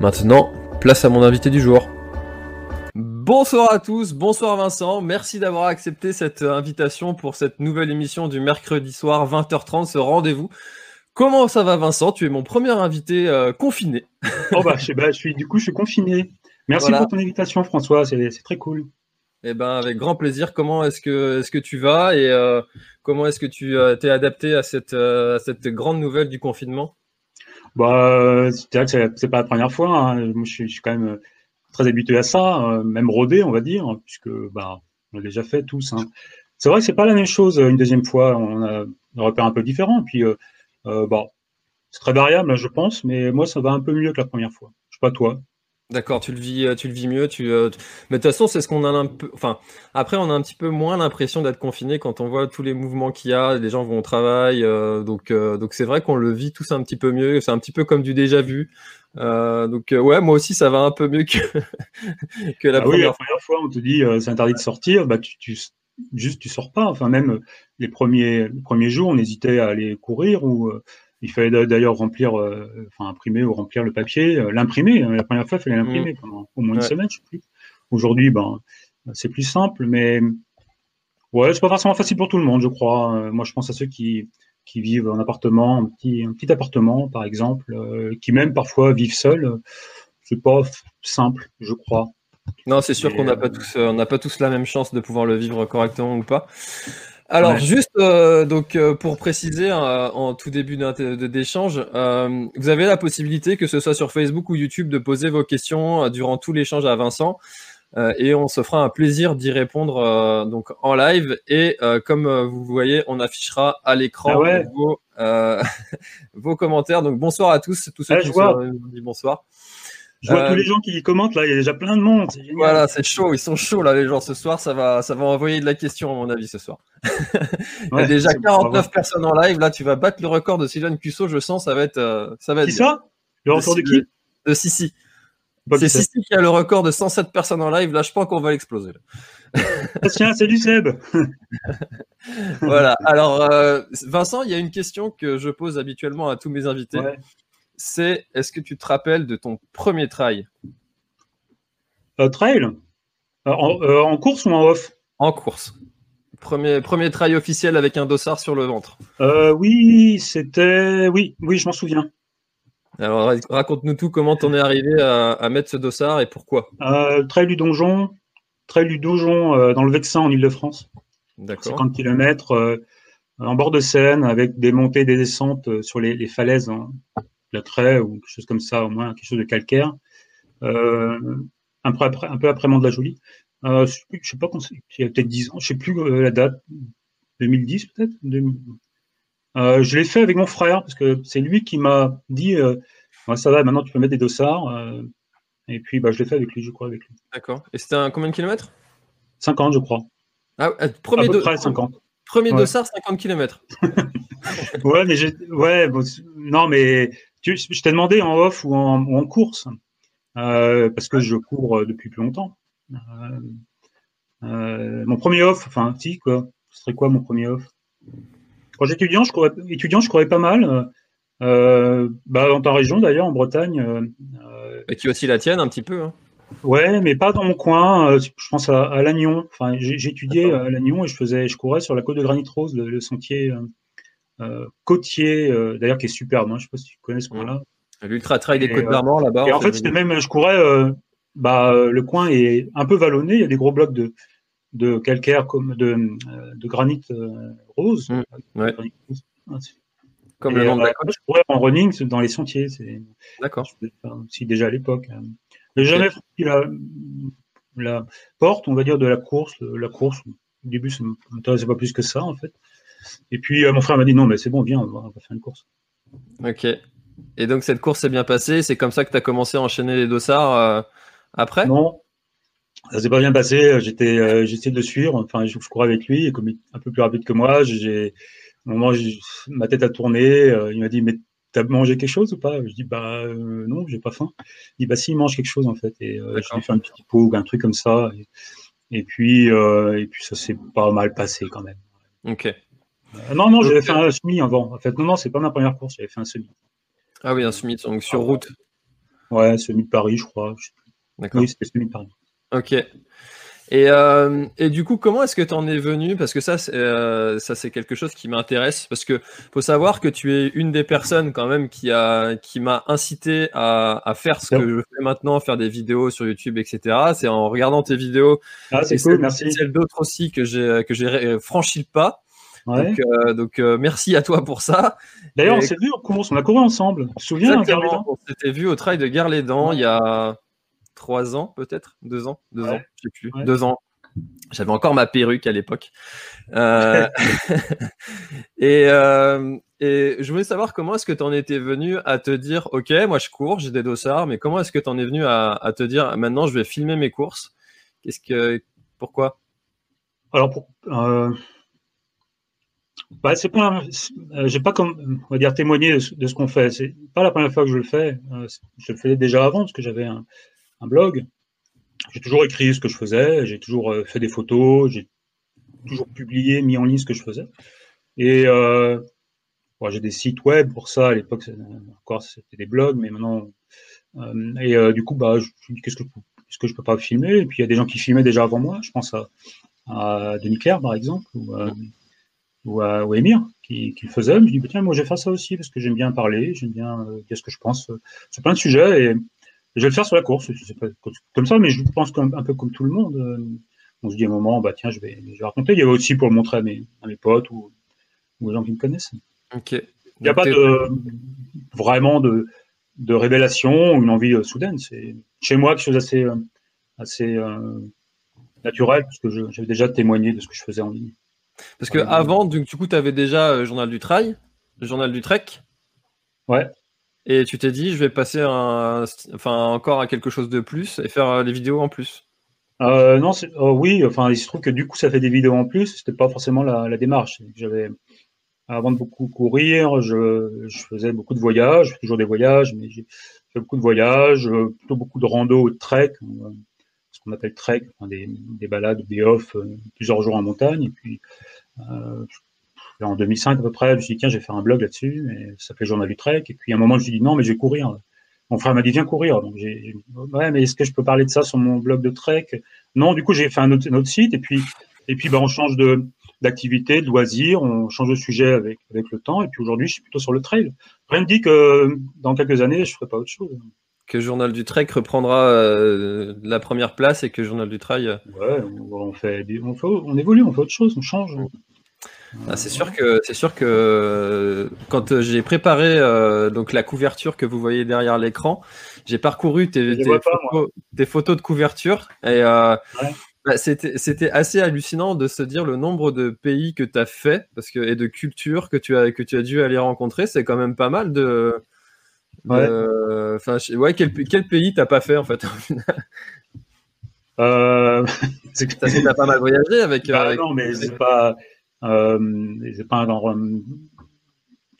Maintenant, place à mon invité du jour. Bonsoir à tous, bonsoir Vincent, merci d'avoir accepté cette invitation pour cette nouvelle émission du mercredi soir 20h30, ce rendez-vous. Comment ça va Vincent? Tu es mon premier invité euh, confiné. oh bah, je, bah, je, suis, du coup, je suis confiné. Merci voilà. pour ton invitation François, c'est très cool. Eh ben, avec grand plaisir. Comment est-ce que, est que tu vas et euh, comment est-ce que tu euh, t'es adapté à cette, euh, à cette grande nouvelle du confinement? Bah, c'est c'est pas la première fois. Hein. Moi, je suis, je suis, quand même très habitué à ça, euh, même rodé, on va dire, puisque bah, on l'a déjà fait tous. Hein. C'est vrai que c'est pas la même chose une deuxième fois. On a un repère un peu différent. Puis, euh, euh, bon, c'est très variable, je pense, mais moi, ça va un peu mieux que la première fois. Je sais pas toi. D'accord, tu le vis, tu le vis mieux. Tu, euh, Mais de toute façon, c'est ce qu'on a un peu. Enfin, après, on a un petit peu moins l'impression d'être confiné quand on voit tous les mouvements qu'il y a. Les gens vont au travail, euh, donc euh, donc c'est vrai qu'on le vit tous un petit peu mieux. C'est un petit peu comme du déjà vu. donc ouais, moi aussi, ça va un peu mieux que que la, ah première, oui, la première fois. On te dit c'est interdit de sortir, bah tu, tu juste tu sors pas. Enfin même les premiers les premiers jours, on hésitait à aller courir ou il fallait d'ailleurs remplir, euh, enfin imprimer ou remplir le papier, euh, l'imprimer. Hein, la première fois, il fallait l'imprimer mmh. pendant au moins une semaine, je sais plus. Aujourd'hui, ben, c'est plus simple, mais ouais, c'est pas forcément facile pour tout le monde, je crois. Euh, moi, je pense à ceux qui qui vivent en appartement, un petit, un petit appartement, par exemple, qui même parfois vivent seuls. C'est pas simple, je crois. Non, c'est sûr qu'on n'a pas tous, on n'a pas tous la même chance de pouvoir le vivre correctement ou pas. Alors ouais. juste euh, donc euh, pour préciser euh, en tout début d'échange, euh, vous avez la possibilité que ce soit sur Facebook ou YouTube de poser vos questions euh, durant tout l'échange à Vincent et on se fera un plaisir d'y répondre donc en live et comme vous voyez on affichera à l'écran ah ouais. vos, vos, commentaires. Donc bonsoir à tous, tous ceux ah, qui sont dit bonsoir. Je vois euh, tous les gens qui commentent là, il y a déjà plein de monde. Voilà, c'est chaud, ils sont chauds là les gens ce soir, ça va, ça va envoyer de la question à mon avis ce soir. il y a déjà 49 personnes en live, là tu vas battre le record de Sylvain Cusso, je sens, ça va être, euh, ça va être. Qui ça? Le record de, qui? De Sissi. C'est Sissi qui a le record de 107 personnes en live. Là, je pense qu'on va l'exploser. Tiens, c'est du Seb. voilà. Alors, euh, Vincent, il y a une question que je pose habituellement à tous mes invités. C'est est-ce que tu te rappelles de ton premier trail euh, Trail euh, en, course ou en off? En course. Premier, premier trail officiel avec un dossard sur le ventre. oui, c'était. Oui, oui, je m'en souviens. Alors raconte-nous tout, comment t'en es arrivé à, mettre ce dossard et pourquoi? Euh, Trail du Donjon, Trail du Donjon euh, dans le Vexin en Ile-de-France. D'accord. 50 km euh, en bord de Seine avec des montées et des descentes euh, sur les, falaises, hein, la craie ou quelque chose comme ça, au moins quelque chose de calcaire. un, peu après, un peu après Mont-de-la-Jolie. je sais pas quand il y a peut-être 10 ans, je sais plus la date, 2010 peut-être euh, je l'ai fait avec mon frère parce que c'est lui qui m'a dit euh, ça va, maintenant tu peux mettre des dossards. Euh, et puis bah, je l'ai fait avec lui, je crois. avec lui. D'accord. Et c'était combien de kilomètres? 50, je crois. Ah, premier à peu près 50. Premier dossard, 50 km. ouais, mais j'ai. Ouais, non, mais tu, je t'ai demandé en off ou en, en course parce que je cours depuis plus longtemps. mon premier off, enfin, si, quoi. Ce serait quoi mon premier off? Quand j'étais étudiant, je courais, étudiant, je courais pas mal. Euh, bah, dans ta région d'ailleurs, en Bretagne. Euh, Et qui aussi la tienne un petit peu. Hein? Ouais, mais pas dans mon coin. Euh, je pense à, à Lannion. Enfin, étudié à Lannion et je faisais, je courais sur la côte de Granit Rose, le, sentier côtier, d'ailleurs qui est superbe. Hein. Je sais pas si tu connais ce coin-là. L'ultra trail des Côtes d'Armor là-bas. Et en fait, c'était même, je courais. bah, le coin est un peu vallonné. Il y a des gros blocs de de calcaire comme de, euh, de granit euh, rose. Mmh, ah, comme le nom de la Je pourrais en running dans les sentiers. D'accord. Si déjà à l'époque. Hein. J'ai jamais franchi la, la, porte, on va dire, de la course. La course, au début, ça ne m'intéressait pas plus que ça, en fait. Et puis, euh, mon frère m'a dit non, mais c'est bon, viens, on va, on va, faire une course. Ok. Et donc, cette course s'est bien passée. C'est comme ça que tu as commencé à enchaîner les dossards après? Non, ça s'est pas bien passé. J'étais, euh, j'essayais de le suivre. Enfin, je, courais avec lui, et comme il est un peu plus rapide que moi, j'ai, au moment, ma tête a tourné. Euh, il m'a dit, mais t'as mangé quelque chose ou pas? Je dis, bah euh, non, j'ai pas faim. Il dit, bah si, il mange quelque chose en fait. Et euh, je lui ai fait un petit pot ou un truc comme ça. Et, puis, et puis ça s'est pas mal passé quand même. Ok. Non, non, j'avais fait un semi avant. En fait, non, non, c'est pas ma première course. J'avais fait un semi. Ah oui, un semi, donc sur route. Ouais, semi de Paris, je crois. D'accord. Oui, c'était semi de Paris. Ok. Et, euh, et, du coup, comment est-ce que tu en es venu? Parce que ça, c'est, euh, ça c'est quelque chose qui m'intéresse. Parce que faut savoir que tu es une des personnes quand même qui a qui m'a incité à, à faire ce que je fais maintenant, faire des vidéos sur YouTube, etc. C'est en regardant tes vidéos. Ah, c'est cool, merci. Celle d'autres aussi que j'ai que j'ai franchi le pas. Ouais. Donc, euh, donc euh, merci à toi pour ça. D'ailleurs, on s'est vu en course, on a couru ensemble. Tu te souviens On s'était vu au trail de Gare-les-Dents il y a trois ans, peut-être? Deux ans? Deux ans, je sais plus. Deux ans. J'avais encore ma perruque à l'époque. Euh, et, et, je voulais savoir comment est-ce que tu en étais venu à te dire, OK, moi je cours, j'ai des dossards, mais comment est-ce que tu en es venu à, à, te dire, maintenant je vais filmer mes courses? Qu'est-ce que, pourquoi? Alors, pour, euh, bah, c'est pas, j'ai pas comme, on va dire, témoigné de, ce qu'on fait. C'est pas la première fois que je le fais. je le faisais déjà avant parce que j'avais un, blog. J'ai toujours écrit ce que je faisais, j'ai toujours euh, fait des photos, j'ai toujours publié, mis en ligne ce que je faisais. Et euh, j'ai des sites web pour ça. À l'époque, encore c'était des blogs, mais maintenant. Euh, et euh, du coup, bah, je me dis qu'est-ce que, est-ce que je peux pas filmer? Et puis il y a des gens qui filmaient déjà avant moi. Je pense à, Denis Claire, par exemple, ou à ou Emir, qui, qui le faisait. Je me dis tiens, moi je vais faire ça aussi parce que j'aime bien parler, j'aime bien dire ce que je pense sur plein de sujets. Et je vais le faire sur la course, c'est pas comme ça, mais je pense qu'un peu comme tout le monde, euh, on se dit à un moment, bah tiens, je vais, je vais raconter. Il y avait aussi pour le montrer à mes, à mes potes ou, ou aux gens qui me connaissent. Ok. Il n'y a pas de, vraiment de, de révélation ou une envie euh, soudaine. C'est chez moi quelque chose assez, euh, assez euh, naturel, parce que j'avais déjà témoigné de ce que je faisais en ligne. Parce que avant, du, coup, tu avais déjà le Journal du Trail, le Journal du Trek. Ouais. Et tu t'es dit, je vais passer un, enfin, encore à quelque chose de plus et faire euh, les vidéos en plus. Euh, non, oui, enfin, il se trouve que du coup, ça fait des vidéos en plus. C'était pas forcément la, la démarche. J'avais, avant de beaucoup courir, je, je, faisais beaucoup de voyages, toujours des voyages, mais fais beaucoup de voyages, plutôt beaucoup de rando ou de trek, qu'on appelle trek, des, des, balades, des off, plusieurs jours en montagne. Et puis, en 2005 à peu près, je me suis dit, tiens, je vais faire un blog là-dessus, et ça fait Journal du Trek. Et puis à un moment, je me suis dit, non, mais je vais courir. Mon frère m'a dit, viens courir. Donc j'ai ouais, mais est-ce que je peux parler de ça sur mon blog de Trek? Non, du coup, j'ai fait un autre, site, et puis, et puis bah, on change de d'activité, de loisirs, on change de sujet avec, avec le temps, et puis aujourd'hui, je suis plutôt sur le trail. Rien ne dit que dans quelques années, je ferai pas autre chose. Que Journal du Trek reprendra euh, la première place et que Journal du Trail. Euh, ouais, on, fait, on, fait, on évolue, on fait autre chose, on change. Ah, c'est sûr que c'est sûr que quand j'ai préparé euh, donc la couverture que vous voyez derrière l'écran, j'ai parcouru tes, photos, de couverture et euh, bah, c'était assez hallucinant de se dire le nombre de pays que tu as fait parce que et de cultures que tu as que tu as dû aller rencontrer, c'est quand même pas mal de Enfin, ouais, quel, quel pays t'as pas fait en fait euh... T'as pas mal voyagé avec. Bah, non, mais c'est pas. Euh, c'est pas un,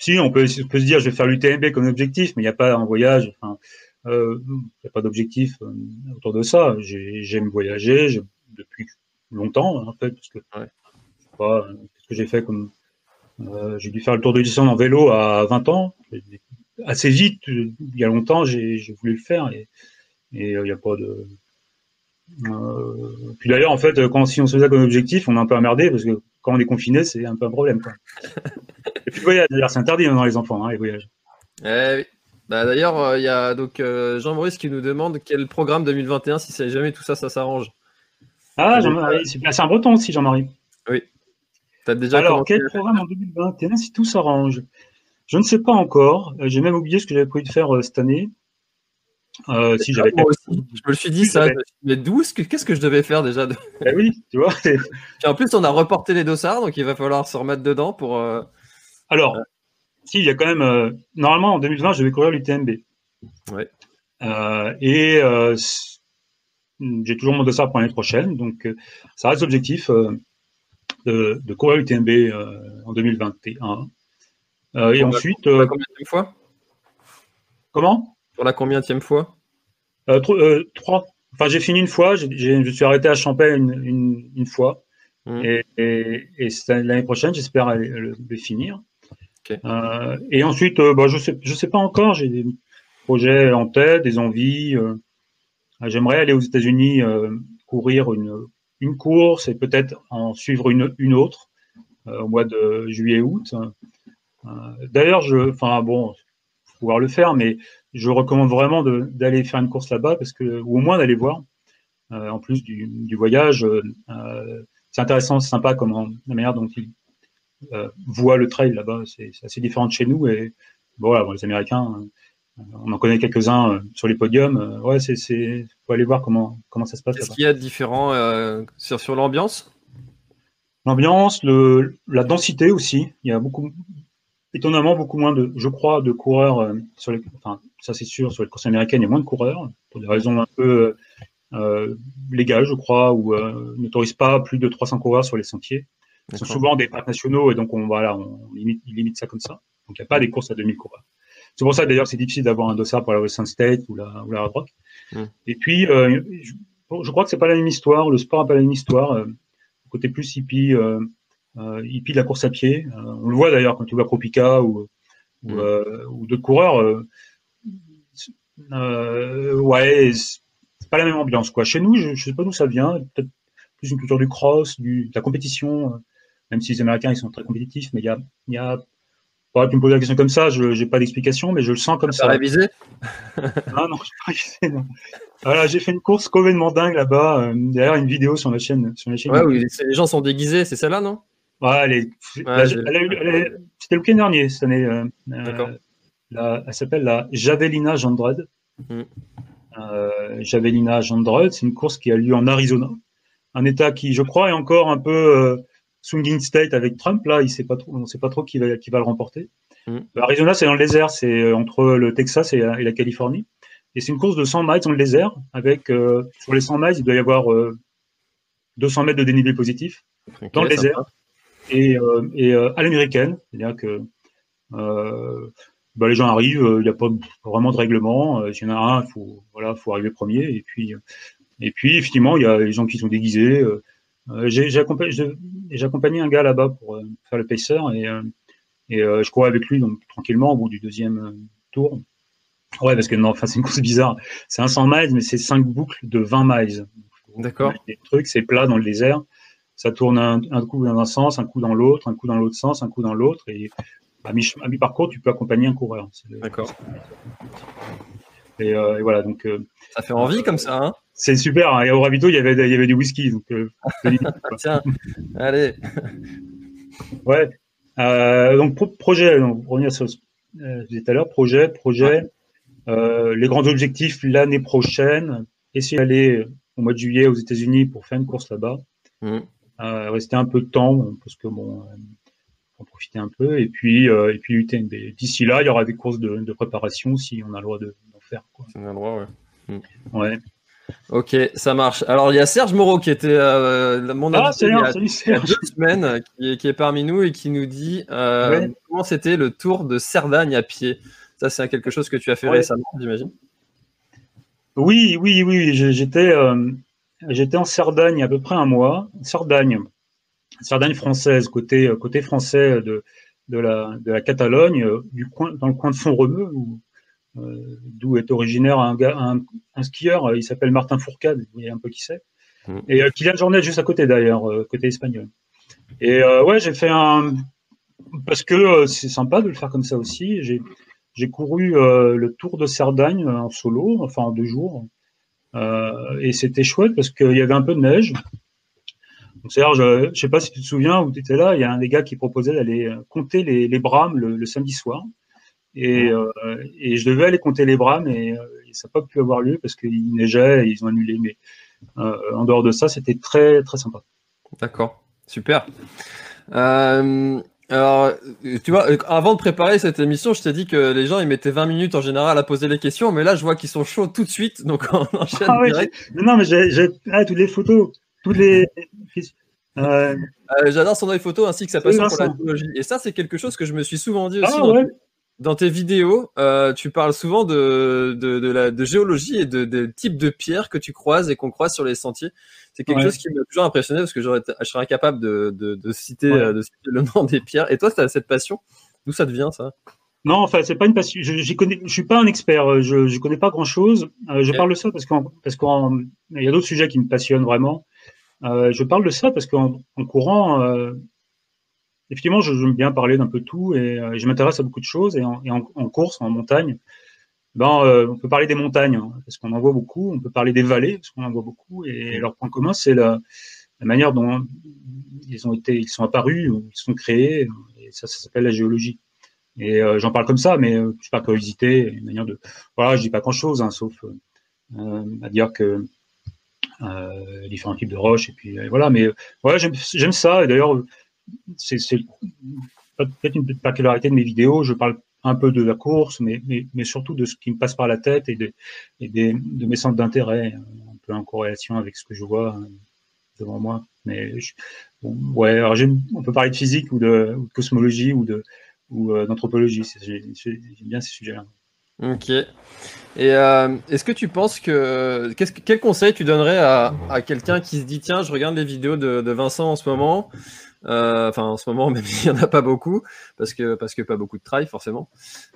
si on peut, on peut se dire je vais faire l'UTMB comme objectif, mais il n'y a pas un voyage. Enfin, euh, il n'y a pas d'objectif euh, autour de ça. J'aime voyager depuis longtemps en fait, parce que ouais. ce que j'ai fait comme euh, j'ai dû faire le tour de l'Islande en vélo à 20 ans. Assez vite, il y a longtemps, j'ai voulu le faire et, et il n'y a pas de. Euh, puis d'ailleurs, en fait, quand si on se faisait comme objectif, on est un peu emmerdé parce que quand on est confiné, c'est un peu un problème. Quoi. Et puis voyage, d'ailleurs, c'est interdit dans les enfants, hein, les voyages. Eh oui. Bah, d'ailleurs, euh, il y a donc euh, Jean-Maurice qui nous demande quel programme 2021, si c'est jamais tout ça, ça s'arrange. Ah, c'est un breton aussi, Jean-Marie. Oui. As déjà Alors, quel programme en 2021, si tout s'arrange? Je ne sais pas encore. J'ai même oublié ce que j'avais prévu de faire cette année. Euh, si j'avais Je me le suis dit ça. Mais d'où qu'est-ce que je devais faire déjà? Ben oui, tu vois. en plus, on a reporté les dossards, donc il va falloir se remettre dedans pour. Euh, Alors, si il y a quand même. Euh, normalement, en 2020, je vais courir l'UTMB. Ouais. et j'ai toujours mon dossard pour l'année prochaine, donc ça reste l'objectif de, de, courir l'UTMB en 2021. Et ensuite. combien de fois? Comment? Pour la combienième fois? Euh, euh, Trois. Enfin, j'ai fini une fois, je suis arrêté à Champagne une, fois. Mmh. Et, l'année prochaine, j'espère le, finir. Euh, et ensuite, bah, je ne sais, je sais pas encore, j'ai des projets en tête, des envies. J'aimerais aller aux États-Unis courir une, une course et peut-être en suivre une, une autre au mois de juillet-août. D'ailleurs, je, enfin bon, pouvoir le faire, mais je recommande vraiment d'aller faire une course là-bas parce que, ou au moins d'aller voir. Euh, en plus du, du voyage, euh, euh c'est intéressant, c'est sympa comment la manière dont ils euh, voient le trail là-bas, c'est assez différent de chez nous. Et voilà, bon, les Américains, euh, on en connaît quelques-uns sur les podiums. ouais, c'est faut aller voir comment comment ça se passe. Qu'est-ce qu'il y a de différent sur sur l'ambiance? L'ambiance, la densité aussi. Il y a beaucoup étonnamment beaucoup moins de, je crois, de coureurs sur les, enfin, ça c'est sûr, sur les courses américaines, il y a moins de coureurs, pour des raisons un peu euh, légales, je crois, où euh, n'autorisent pas plus de 300 coureurs sur les sentiers. Ce sont souvent des parcs nationaux, et donc on, voilà, on limite, limite ça comme ça. Donc il n'y a pas des courses à 2000 coureurs. C'est pour ça d'ailleurs c'est difficile d'avoir un dossard pour la Western State ou la, ou la Hard Rock. Mmh. Et puis, euh, je, je, crois que c'est pas la même histoire, le sport n'a pas la même histoire. Euh, côté plus hippie, euh, euh, hippie de la course à pied. Euh, on le voit d'ailleurs quand tu vois Propica ou, ou, mmh. ou d'autres coureurs euh, ouais, c'est pas la même ambiance quoi. Chez nous, je, je sais pas d'où ça vient, peut-être plus une culture du cross, du, de la compétition. Euh, même si les Américains ils sont très compétitifs, mais il y a, y a tu me poses la question comme ça, je n'ai pas d'explication, mais je le sens comme ça. révisé? Ah non, j'ai pas révisé. Non. Voilà, j'ai fait une course complètement dingue là-bas. Euh, D'ailleurs, une vidéo sur la chaîne. Sur la chaîne ouais, oui, les gens sont déguisés, c'est celle-là, non? Ouais, elle est, ouais, c'était le week-end dernier cette année. Euh, D'accord elle s'appelle la Javelina Jandred. Mm. Euh, Javelina Jandred, c'est une course qui a lieu en Arizona, un État qui, je crois, est encore un peu euh, swinging state avec Trump. Là, il sait pas trop, on ne sait pas trop qui va, qui va le remporter. Mm. Arizona, c'est dans le désert, c'est euh, entre le Texas et, la Californie. Et c'est une course de 100 miles dans le désert, avec euh, sur les 100 miles, il doit y avoir euh, 200 mètres de dénivelé positif dans le désert et, et à l'américaine, c'est-à-dire que bah, les gens arrivent, il n'y a pas vraiment de règlement. S'il y en a un, il faut, voilà, faut arriver premier. Et puis, et puis effectivement, il y a les gens qui sont déguisés. J'ai accompagné un gars là-bas pour faire le pacer et, et je courais avec lui donc tranquillement au bout du deuxième tour. Ouais, parce que non, enfin, c'est une course bizarre. C'est un 100 miles, mais c'est 5 boucles de 20 miles. D'accord. Les trucs, c'est plat dans le désert. Ça tourne un, coup dans un sens, un coup dans l'autre, un coup dans l'autre sens, un coup dans l'autre. Et à mi-parcours, tu peux accompagner un coureur. D'accord. Euh, et, voilà, donc. Euh, ça fait envie comme ça, hein C'est super. Hein. Et au ravito, il y avait, il y avait du whisky. Donc, euh, Tiens, allez. Ouais. donc, projet, donc, pour revenir sur ce je disais tout à l'heure, projet, projet. les grands objectifs l'année prochaine, essayer d'aller au mois de juillet aux États-Unis pour faire une course là-bas. Mmh. Euh, rester un peu de temps parce que bon, euh, en profiter un peu et puis euh, et puis UTMB. D'ici là, il y aura des courses de, de préparation si on a le droit d'en faire. Quoi. on a le droit, ouais. Mmh. Ouais. Ok, ça marche. Alors il y a Serge Moreau qui était euh, mon ah, invité il, y a, deux semaines, qui est, qui est, parmi nous et qui nous dit euh, comment c'était le tour de Cerdagne à pied? Ça, c'est quelque chose que tu as fait récemment, j'imagine? Oui, oui, oui. J'étais euh, j'étais en Cerdagne à peu près un mois. Cerdagne, Cerdagne française, côté côté français de de la de la Catalogne, du coin dans le coin de Font-Romeu euh, d'où est originaire un, un, un skieur, il s'appelle Martin Fourcade, vous voyez un peu qui c'est, mmh. et euh, Kylian Jornet juste à côté d'ailleurs, euh, côté espagnol. Et ouais, j'ai fait un parce que c'est sympa de le faire comme ça aussi. J'ai j'ai couru le Tour de Cerdagne en solo, enfin en deux jours, et c'était chouette parce qu'il y avait un peu de neige. Donc, je, je sais pas si tu te souviens où tu étais là, il y a un des gars qui proposait d'aller compter les, les brames le, le samedi soir. Et, euh, et, je devais aller compter les bras, mais euh, ça n'a pas pu avoir lieu parce qu'il neigeait et ils ont annulé. Mais euh, en dehors de ça, c'était très très sympa. D'accord, super. Euh, alors, tu vois, avant de préparer cette émission, je t'ai dit que les gens ils mettaient 20 minutes en général à poser les questions, mais là je vois qu'ils sont chauds tout de suite, donc on enchaîne ah, direct. non, mais j'ai ah, toutes les photos, toutes les. Euh... J'adore son œil photo ainsi que sa passion pour la biologie. Et ça, c'est quelque chose que je me suis souvent dit aussi. Ah, ouais dans tes vidéos, euh, tu parles souvent de, de, de, la, de géologie et de, de types de pierres que tu croises et qu'on croise sur les sentiers. C'est quelque chose qui m'a toujours impressionné parce que je serais incapable de, de, de citer, euh, de citer le nom des pierres. Et toi, tu as cette passion? D'où ça te vient, ça? Non, enfin, c'est pas une passion. Je, connais, je suis pas un expert. Euh, je, je connais pas grand chose. Euh, je parle de ça parce qu'en, parce y a d'autres sujets qui me passionnent vraiment. Euh, je parle de ça parce qu'en en courant, effectivement, j'aime bien parler d'un peu tout et euh, je m'intéresse à beaucoup de choses. Et en, course, en montagne, ben, euh, on peut parler des montagnes hein, parce qu'on en voit beaucoup. On peut parler des vallées parce qu'on en voit beaucoup. Et leur point commun, c'est la, manière dont ils ont été, ils sont apparus, ils sont créés. Et ça, ça s'appelle la géologie. Et euh, j'en parle comme ça, mais je sais pas curiosité, une manière de. Voilà, je dis pas grand chose, hein, sauf à dire que différents types de roches et puis voilà. Mais voilà, j'aime ça. Et d'ailleurs c'est peut-être une particularité de mes vidéos. Je parle un peu de la course, mais, surtout de ce qui me passe par la tête et de, mes centres d'intérêt, un peu en corrélation avec ce que je vois euh, devant moi. Mais ouais, alors on peut parler de physique ou de, cosmologie ou euh, d'anthropologie. J'aime bien ces sujets-là. Ok. Et euh, est-ce que tu penses que, quel conseil tu donnerais à, à quelqu'un qui se dit tiens, je regarde les vidéos de, de Vincent en ce moment, euh, enfin, en ce moment, même s'il n'y en a pas beaucoup, parce que, parce que pas beaucoup de try, forcément.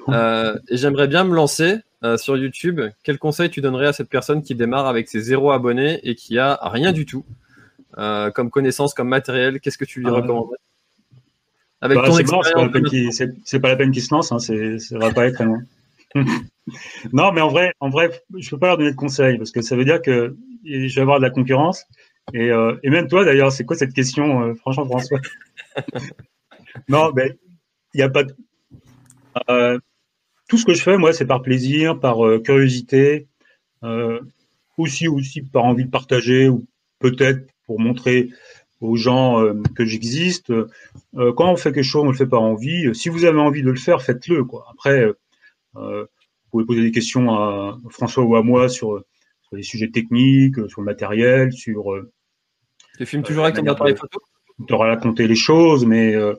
Euh, et j'aimerais bien me lancer sur YouTube. Quel conseil tu donnerais à cette personne qui démarre avec ses zéro abonnés et qui a rien du tout? Comme connaissance, comme matériel Qu'est-ce que tu lui ah recommanderais? Avec bah, ton expérience. C'est pas la peine qu'il se lance, hein, ça va pas être très loin. Non, mais en vrai, en vrai, je peux pas leur donner de conseils parce que ça veut dire que je vais avoir de la concurrence et, euh, et même toi, d'ailleurs, c'est quoi cette question, euh, franchement, François? Non, ben, il n'y a pas de... Euh, tout ce que je fais, moi, c'est par plaisir, par curiosité, aussi, aussi par envie de partager, ou peut-être pour montrer aux gens que j'existe. quand on fait quelque chose, on le fait par envie. Si vous avez envie de le faire, faites-le. Quoi. Après, vous pouvez poser des questions à François ou à moi sur sur les sujets techniques, sur le matériel, sur. Euh, tu filmes toujours avec ton appareil photo Tu auras raconté les choses, mais euh,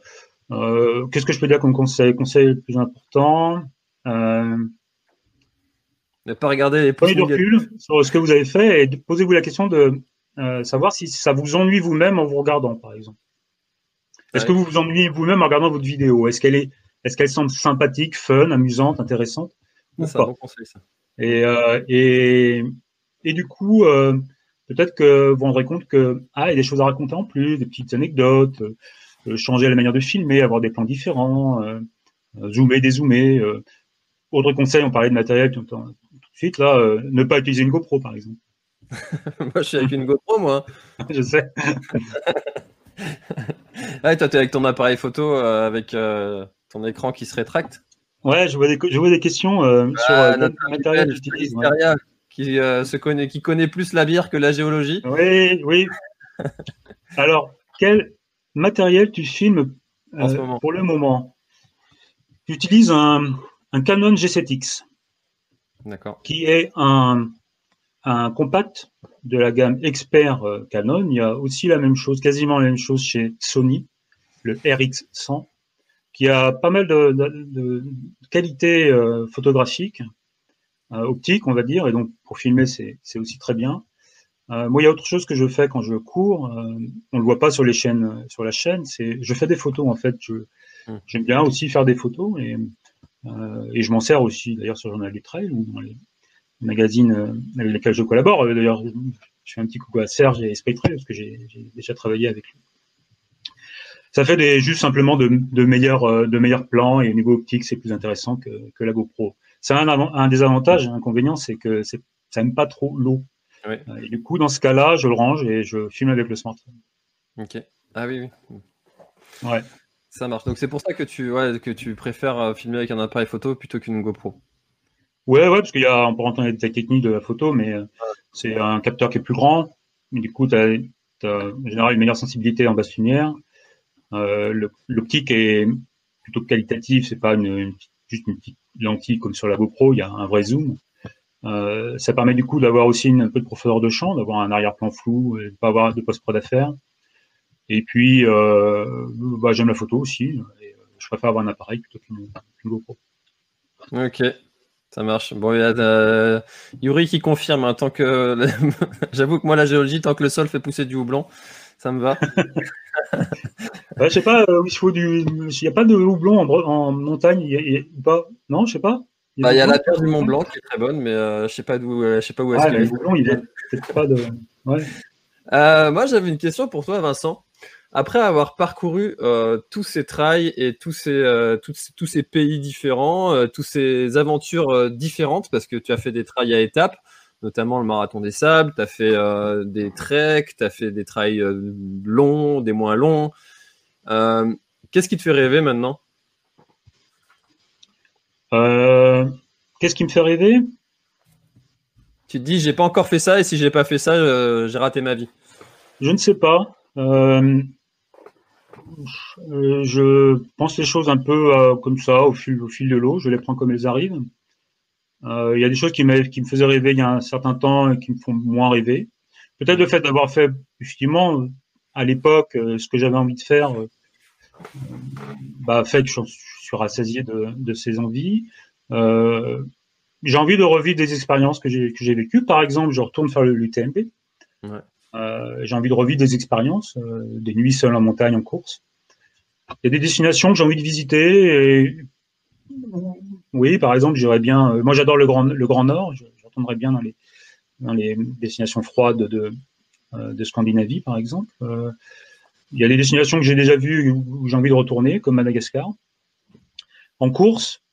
euh, qu'est-ce que je peux dire comme conseil? Conseil le plus important Euh, ne pas regarder les Prenez du recul sur ce que vous avez fait et posez-vous la question de euh, savoir si ça vous ennuie vous-même en vous regardant, par exemple. Est-ce que vous vous ennuyez vous-même en regardant votre vidéo? Est-ce qu'elle est, est-ce qu'elle semble sympathique, fun, amusante, intéressante ça, bon conseil, ça. Et, euh, et, et du coup, euh, peut-être que vous vous rendrez compte que ah, il y a des choses à raconter en plus, des petites anecdotes, euh, changer la manière de filmer, avoir des plans différents, zoomer, dézoomer. autre conseil, on parlait de matériel tout, tout de suite là, ne pas utiliser une GoPro par exemple. moi, je suis avec une GoPro, moi. je sais. ah, toi, tu es avec ton appareil photo euh, avec euh, ton écran qui se rétracte Ouais, je vois des, je vois des questions euh, ah, sur le matériel que j'utilise. Qui, se connaît, qui connaît plus la bière que la géologie. Oui, oui. Alors, quel matériel tu filmes pour le moment? Tu utilises un, un Canon G7X. D'accord. Qui est un, un compact de la gamme Expert euh, Canon. Il y a aussi la même chose, quasiment la même chose chez Sony, le RX100, qui a pas mal de, de, qualités euh, photographiques, euh, optiques, on va dire, et donc pour filmer, c'est aussi très bien. moi, il y a autre chose que je fais quand je cours. on le voit pas sur les chaînes, sur la chaîne. C'est, je fais des photos en fait. Hmm. j'aime bien aussi faire des photos et, et je m'en sers aussi d'ailleurs sur le journal du trail ou dans les, magazines euh, avec lesquels je collabore. Euh, d'ailleurs, je fais un petit coucou à Serge et Spectre parce que j'ai déjà travaillé avec lui. Ça fait des, juste simplement de, meilleurs, euh, de meilleurs plans et au niveau optique, c'est plus intéressant que, que la GoPro. C'est un, un désavantage, un inconvénient, c'est que ça n'aime pas trop l'eau. Et du coup, dans ce cas-là, je le range et je filme avec le smartphone. Ok. Ah oui, oui. Ouais. Ça marche. Donc c'est pour ça que tu, ouais, que tu préfères filmer avec un appareil photo plutôt qu'une GoPro. Ouais, ouais, parce qu'il y a, on peut les détails techniques de la photo, mais euh, c'est un capteur qui est plus grand. Mais du coup, tu as, en général une meilleure sensibilité en basse lumière. Euh, L'optique est plutôt qualitative, c'est pas juste une petite lentille comme sur la GoPro, il y a un vrai zoom. Euh, ça permet du coup d'avoir aussi un peu de profondeur de champ, d'avoir un arrière-plan flou, et de pas avoir de post-prod à. Et puis, euh, bah, j'aime la photo aussi. Je préfère avoir un appareil plutôt qu'une GoPro. Ok, ça marche. Yuri qui confirme. Hein, tant que j'avoue que moi la géologie, tant que le sol fait pousser du houblon, ça me va. Je je sais pas. Euh, il faut du. Il n'y a pas de houblon en, montagne. Pas? Non, je sais pas. Il y a, bah, la terre du Mont Blanc qui est très bonne, mais euh, je sais pas d'où. je sais pas où est-ce ah, qu'elle est. Houblon, il est pas de. moi, j'avais une question pour toi, Vincent après avoir parcouru euh, tous ces trails et tous ces, euh, tous, tous, ces pays différents, euh, toutes ces aventures différentes, parce que tu as fait des trails à étapes, notamment le marathon des sables, tu as fait des treks, tu as fait des trails longs, des moins longs. Qu'est-ce qui te fait rêver maintenant? Qu'est-ce qui me fait rêver? Tu te dis, j'ai pas encore fait ça, et si j'ai pas fait ça, j'ai raté ma vie. Je ne sais pas. Euh, euh, je pense les choses un peu euh, comme ça, au fil, au fil de l'eau. Je les prends comme elles arrivent. Il y a des choses qui, qui me faisaient rêver il y a un certain temps et qui me font moins rêver. Peut-être le fait d'avoir fait, effectivement, à l'époque, ce que j'avais envie de faire, bah, fait que je, suis rassasié de, de ces envies. Euh, j'ai envie de revivre des expériences que j'ai vécues. Par exemple, je retourne faire l'UTMB. Ouais. Euh, j'ai envie de revivre des expériences, euh, des nuits seules en montagne en course. Il y a des destinations que j'ai envie de visiter. Et... Oui, par exemple, j'irais bien. Euh, moi, j'adore le grand, le grand Nord. Je, retournerais bien dans les, dans les destinations froides de, de Scandinavie, par exemple. il y a des destinations que j'ai déjà vues où j'ai envie de retourner, comme Madagascar. En course,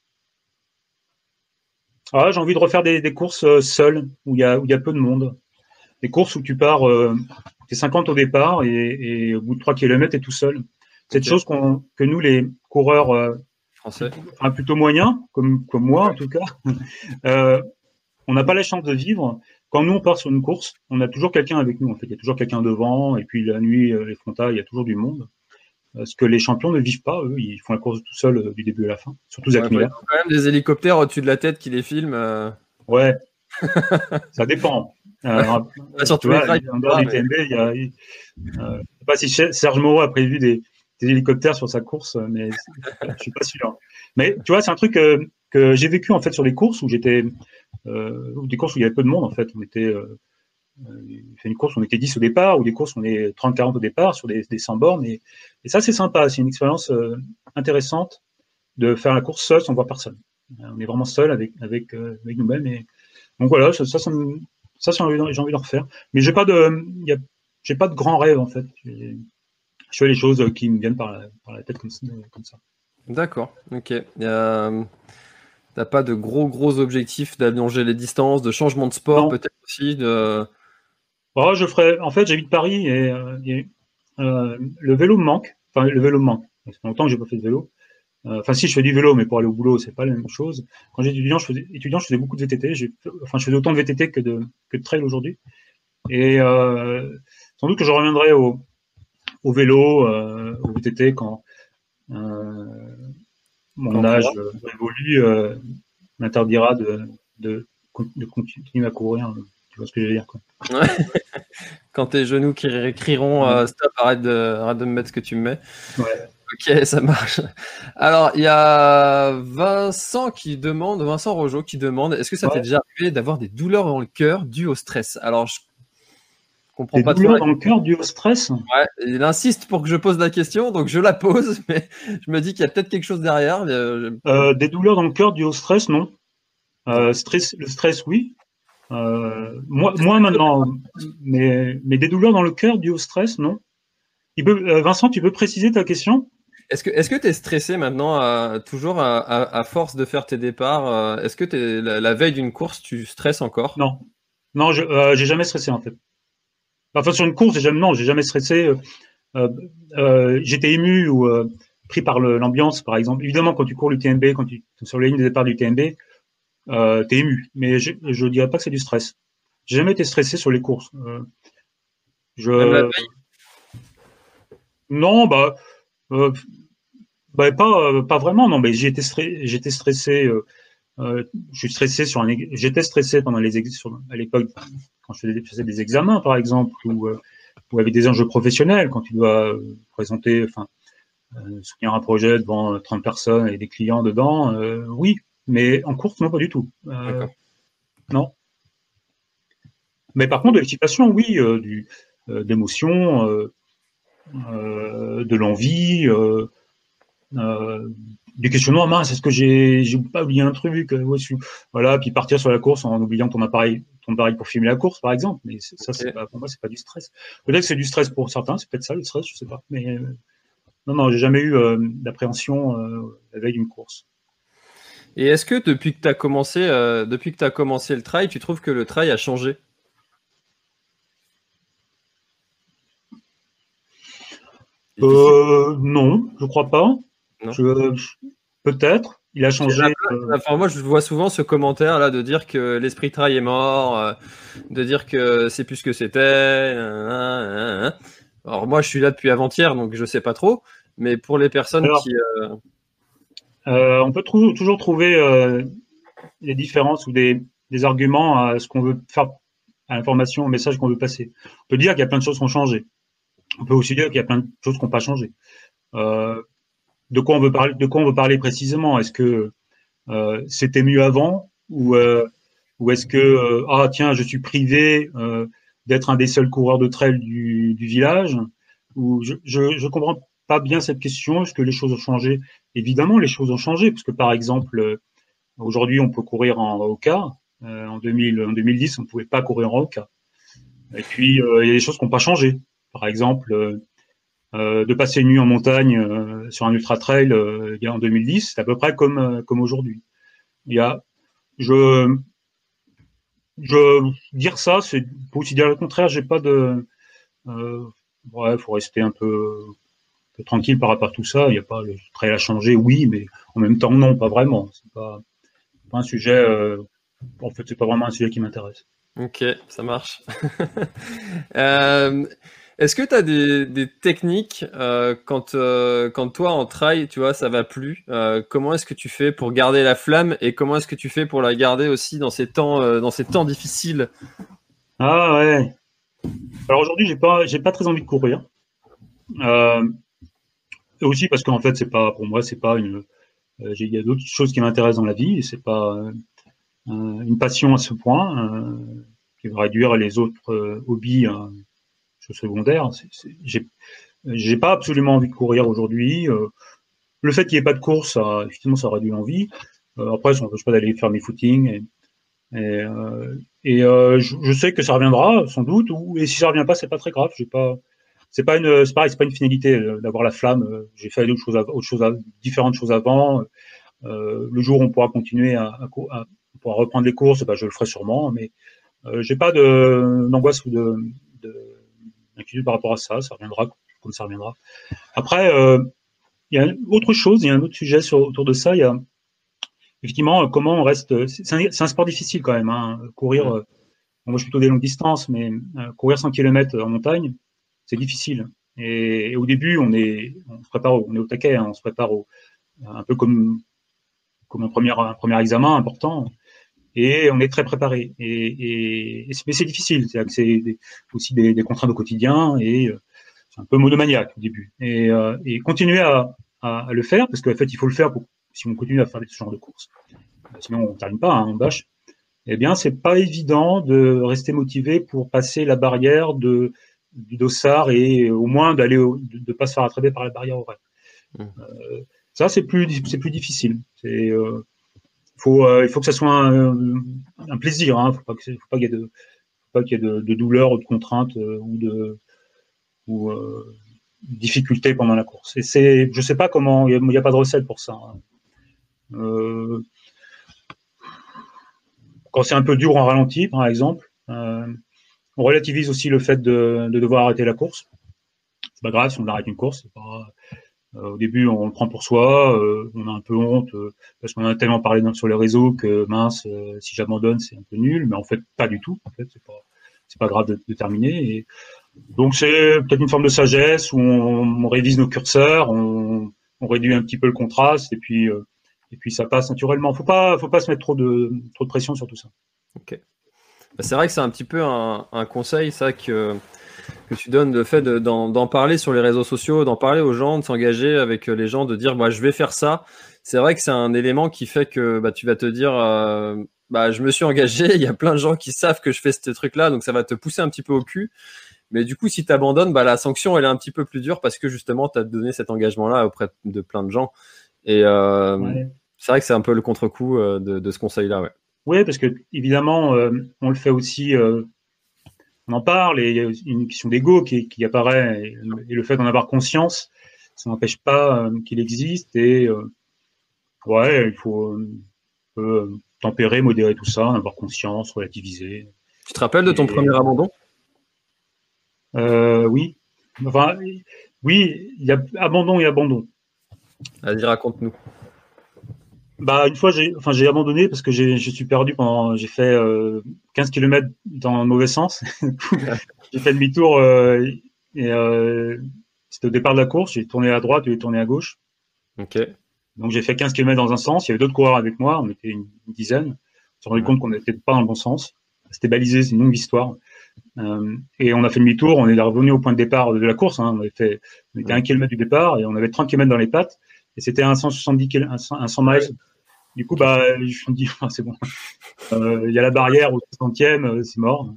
ah, j'ai envie de refaire des, des courses seules, où il, y a, où il y a peu de monde des courses où tu pars, euh, tu es 50 au départ et, au bout de 3 km, tu es tout seul. Cette chose qu'on, que nous, les coureurs euh, français, enfin, plutôt moyens, comme, comme moi en tout cas, euh, on n'a pas la chance de vivre. Quand nous, on part sur une course, on a toujours quelqu'un avec nous. En fait, il y a toujours quelqu'un devant, et puis la nuit, les frontales, il y a toujours du monde. Ce que les champions ne vivent pas, eux, ils font la course tout seuls du début à la fin. Surtout Zach ouais, Miller. quand même des hélicoptères au-dessus de la tête qui les filment. Ouais, ça dépend. Euh, surtout les du TMB, il y a, euh, je sais pas si Serge Moreau a prévu des, hélicoptères sur sa course, mais je suis pas sûr. Mais tu vois, c'est un truc que j'ai vécu en fait sur les courses où j'étais, des courses où il y avait peu de monde en fait. On était fait une course, on était 10 au départ, ou des courses, on est 30-40 au départ sur des, des 100 bornes. Et, ça, c'est sympa. C'est une expérience intéressante de faire la course seul sans voir personne. On est vraiment seul avec, avec, nous-mêmes. Et, donc voilà, ça, ça, ça, ça j'ai envie, envie d'en refaire. Mais j'ai pas de, j'ai pas de grands rêves en fait. Je fais les choses qui me viennent par la, par la tête comme, ça. D'accord, ok. Euh, T'as pas de gros gros objectifs d'allonger les distances, de changement de sport peut-être aussi de... oh, je ferais. En fait, j'habite Paris et, euh, euh, le vélo me manque. Enfin, le vélo me manque. Ça fait longtemps que j'ai pas fait de vélo. Euh, enfin, si je fais du vélo, mais pour aller au boulot, c'est pas la même chose. Quand j'étais étudiant, je faisais, étudiant, je faisais beaucoup de VTT. Enfin, je faisais autant de VTT que de, que de trail aujourd'hui. Et euh, sans doute que je reviendrai au, au vélo, euh, au VTT quand euh, mon âge évolue, euh, m'interdira de, de, de, continuer à courir. Tu vois ce que je veux dire quoi. quand tes genoux qui crieront stop, arrête de, arrête de me mettre ce que tu me mets. Ouais. Ok, ça marche. Alors, il y a Vincent qui demande, Vincent Rojo qui demande, est-ce que ça t'est déjà arrivé d'avoir des douleurs dans le cœur dues au stress? Alors, je comprends des pas douleurs dans le cœur au stress Ouais, il insiste pour que je pose la question, donc je la pose, mais je me dis qu'il y a peut-être quelque chose derrière. Euh, euh, des douleurs dans le cœur dues au stress, non. Euh, stress, le stress, oui. moi, moi maintenant, mais, mais des douleurs dans le cœur dues au stress, non. Il peut, Vincent, tu peux préciser ta question? Est-ce que est tu es stressé maintenant, toujours à, force de faire tes départs Est-ce que es, la, veille d'une course, tu stresses encore? Non. Non, je euh, j'ai jamais stressé en fait. Enfin, sur une course, j'ai jamais, non, j'ai jamais stressé. Euh, j'étais ému ou pris par l'ambiance, par exemple. Évidemment, quand tu cours l'UTMB, quand tu es sur la ligne de départ du TMB, euh, es ému. Mais je ne dirais pas que c'est du stress. J'ai jamais été stressé sur les courses. je... Non, bah, bah, pas, euh, pas vraiment, non, mais j'étais stressé, euh, euh, je suis stressé sur un, j'étais stressé pendant les sur, à l'époque quand je faisais, des examens, par exemple, ou, ou avec des enjeux professionnels, quand tu dois présenter, enfin, soutenir un projet devant 30 personnes et des clients dedans, oui, mais en course, non, pas du tout. non. Mais par contre, de l'excitation, oui, du, d'émotion, de l'envie, euh, des questionnements, mince, est-ce que j'ai, pas oublié un truc euh, Voilà, puis partir sur la course en oubliant ton appareil, ton appareil pour filmer la course, par exemple. Mais ça, pas, pour moi, c'est pas du stress. Peut-être que c'est du stress pour certains, c'est peut-être ça le stress, je sais pas. Mais euh, non, non, j'ai jamais eu d'appréhension la veille d'une course. Et est-ce que depuis que tu as commencé, depuis que tu as commencé le trail, tu trouves que le trail a changé? Euh, Non, je crois pas. Peut-être. Il a changé. Euh, enfin, moi, je vois souvent ce commentaire là de dire que l'esprit trail est mort, euh, de dire que c'est plus ce que c'était. Alors moi, je suis là depuis avant-hier, donc je sais pas trop. Mais pour les personnes qui, euh, on peut toujours trouver des différences ou des, des arguments à ce qu'on veut faire, à l'information, au message qu'on veut passer. On peut dire qu'il y a plein de choses qui ont changé. On peut aussi dire qu'il y a plein de choses qui n'ont pas changé. Euh, de quoi on veut parler, de quoi on veut parler précisément? Est-ce que euh, c'était mieux avant? Ou, euh, ou est-ce que euh, ah tiens je suis privé d'être un des seuls coureurs de trail du, village? Ou je, je, je comprends pas bien cette question. Est-ce que les choses ont changé? Évidemment les choses ont changé parce que par exemple aujourd'hui on peut courir en Oka en, 2000, en 2010 on pouvait pas courir en Oka et puis il y a des choses qui n'ont pas changé. Par exemple de passer une nuit en montagne euh, sur un ultra trail euh, en 2010, c'est à peu près comme comme aujourd'hui. Il y a, je, je dire ça, c'est pour aussi dire le contraire. J'ai pas de, ouais, faut rester un peu, tranquille par rapport à tout ça. Il n'y a pas le trail à changer, oui, mais en même temps non, pas vraiment. C'est pas, pas un sujet. en fait, c'est pas vraiment un sujet qui m'intéresse. Ok, ça marche. euh, est-ce que tu as des, techniques euh, quand, euh, quand toi en trail, tu vois, ça va plus euh, Comment est-ce que tu fais pour garder la flamme et comment est-ce que tu fais pour la garder aussi dans ces temps, dans ces temps difficiles? Ah ouais. Alors aujourd'hui, j'ai pas, j'ai pas très envie de courir. aussi parce qu'en fait, c'est pas pour moi, c'est pas une. Il y a d'autres choses qui m'intéressent dans la vie, et c'est pas une passion à ce point qui va réduire les autres hobbies à secondaire. J'ai, pas absolument envie de courir aujourd'hui. le fait qu'il n'y ait pas de course, ça, effectivement, ça réduit l'envie. après, ça n'empêche pas d'aller faire mes footings. Et, et je, sais que ça reviendra, sans doute. Ou, et si ça revient pas, c'est pas très grave. J'ai pas c'est pas une, pas une finalité euh, d'avoir la flamme. Euh, j'ai fait différentes choses avant. Euh, le jour où on pourra continuer à, reprendre les courses, bah, je le ferai sûrement, mais euh, j'ai pas d'angoisse ou de, d'inquiétude par rapport à ça. Ça reviendra comme ça reviendra. Après, euh, il y a autre chose, il y a un autre sujet sur, autour de ça. Il y a effectivement comment on reste. C'est un, un, sport difficile quand même. Hein, courir. moi, je suis plutôt des longues distances, mais courir 100 km en montagne, c'est difficile. Et, au début, on est, on se prépare, on est au taquet, hein, on se prépare au, un peu comme, comme un premier, un premier examen important. Et on est très préparé. Et, et, mais c'est difficile. C'est aussi des, des, contraintes au quotidien et euh, c'est un peu monomaniaque au début. Et, euh, et continuer à, à, le faire, parce qu'en fait, il faut le faire pour, si on continue à faire ce genre de courses. Sinon, on ne termine pas, hein, on bâche. Eh bien, c'est pas évident de rester motivé pour passer la barrière de du dossard et au moins d'aller de ne pas se faire attraper par la barrière horaire. Mmh. Euh, ça c'est plus c'est plus difficile. C'est euh, euh, il faut que ça soit un, plaisir. Hein. Faut pas que, faut pas qu'il y ait de de douleur ou de contraintes euh, ou de euh, difficultés pendant la course. Et je sais pas comment il n'y a, pas de recette pour ça. Hein. quand c'est un peu dur en ralenti, par exemple. On relativise aussi le fait de, de devoir arrêter la course. C'est pas grave si on arrête une course. Pas, au début, on le prend pour soi, euh, on a un peu honte euh, parce qu'on a tellement parlé sur les réseaux que mince, euh, si j'abandonne, c'est un peu nul. Mais en fait, pas du tout. En fait, c'est pas grave de, terminer. Donc c'est peut-être une forme de sagesse où on, révise nos curseurs, on, on, réduit un petit peu le contraste et puis et puis ça passe naturellement. Faut pas faut pas se mettre trop de trop de pression sur tout ça. Ok. Bah, c'est vrai que c'est un petit peu un, un conseil, ça, que, que tu donnes, le fait d'en parler sur les réseaux sociaux, d'en parler aux gens, de s'engager avec les gens, de dire bah, je vais faire ça. C'est vrai que c'est un élément qui fait que bah, tu vas te dire euh, bah, je me suis engagé, il y a plein de gens qui savent que je fais ce truc-là, donc ça va te pousser un petit peu au cul. Mais du coup, si tu abandonnes, bah, la sanction, elle est un petit peu plus dure parce que justement, tu as donné cet engagement-là auprès de plein de gens. Et euh, ouais. c'est vrai que c'est un peu le contre-coup euh, de, de, ce conseil-là. Ouais. Oui, parce que évidemment, euh, on le fait aussi, euh, on en parle, et il y a une question d'ego qui, qui, apparaît, et, et le fait d'en avoir conscience, ça n'empêche pas euh, qu'il existe, et euh, ouais, il faut tempérer, modérer tout ça, en avoir conscience, relativiser. Tu te rappelles de ton et, premier abandon? Oui. Enfin, oui, il y a abandon et abandon. Vas-y, raconte-nous. Bah, une fois, j'ai enfin, abandonné parce que je suis perdu pendant. J'ai fait euh, 15 km dans le mauvais sens. j'ai fait demi-tour euh, et euh, c'était au départ de la course. J'ai tourné à droite et tourné à gauche. Ok. Donc j'ai fait 15 km dans un sens. Il y avait d'autres coureurs avec moi. On était une, une dizaine. On s'est rendu ouais. compte qu'on n'était pas dans le bon sens. C'était balisé, c'est une longue histoire. Euh, et on a fait demi-tour. On est revenu au point de départ de la course. Hein. On, avait fait, on était à un kilomètre du départ et on avait 30 km dans les pattes. Et c'était un 170 km, un 100 miles. Du coup, bah, je me dis, ah, c'est bon. Euh, il y a la barrière au 60e, euh, c'est mort.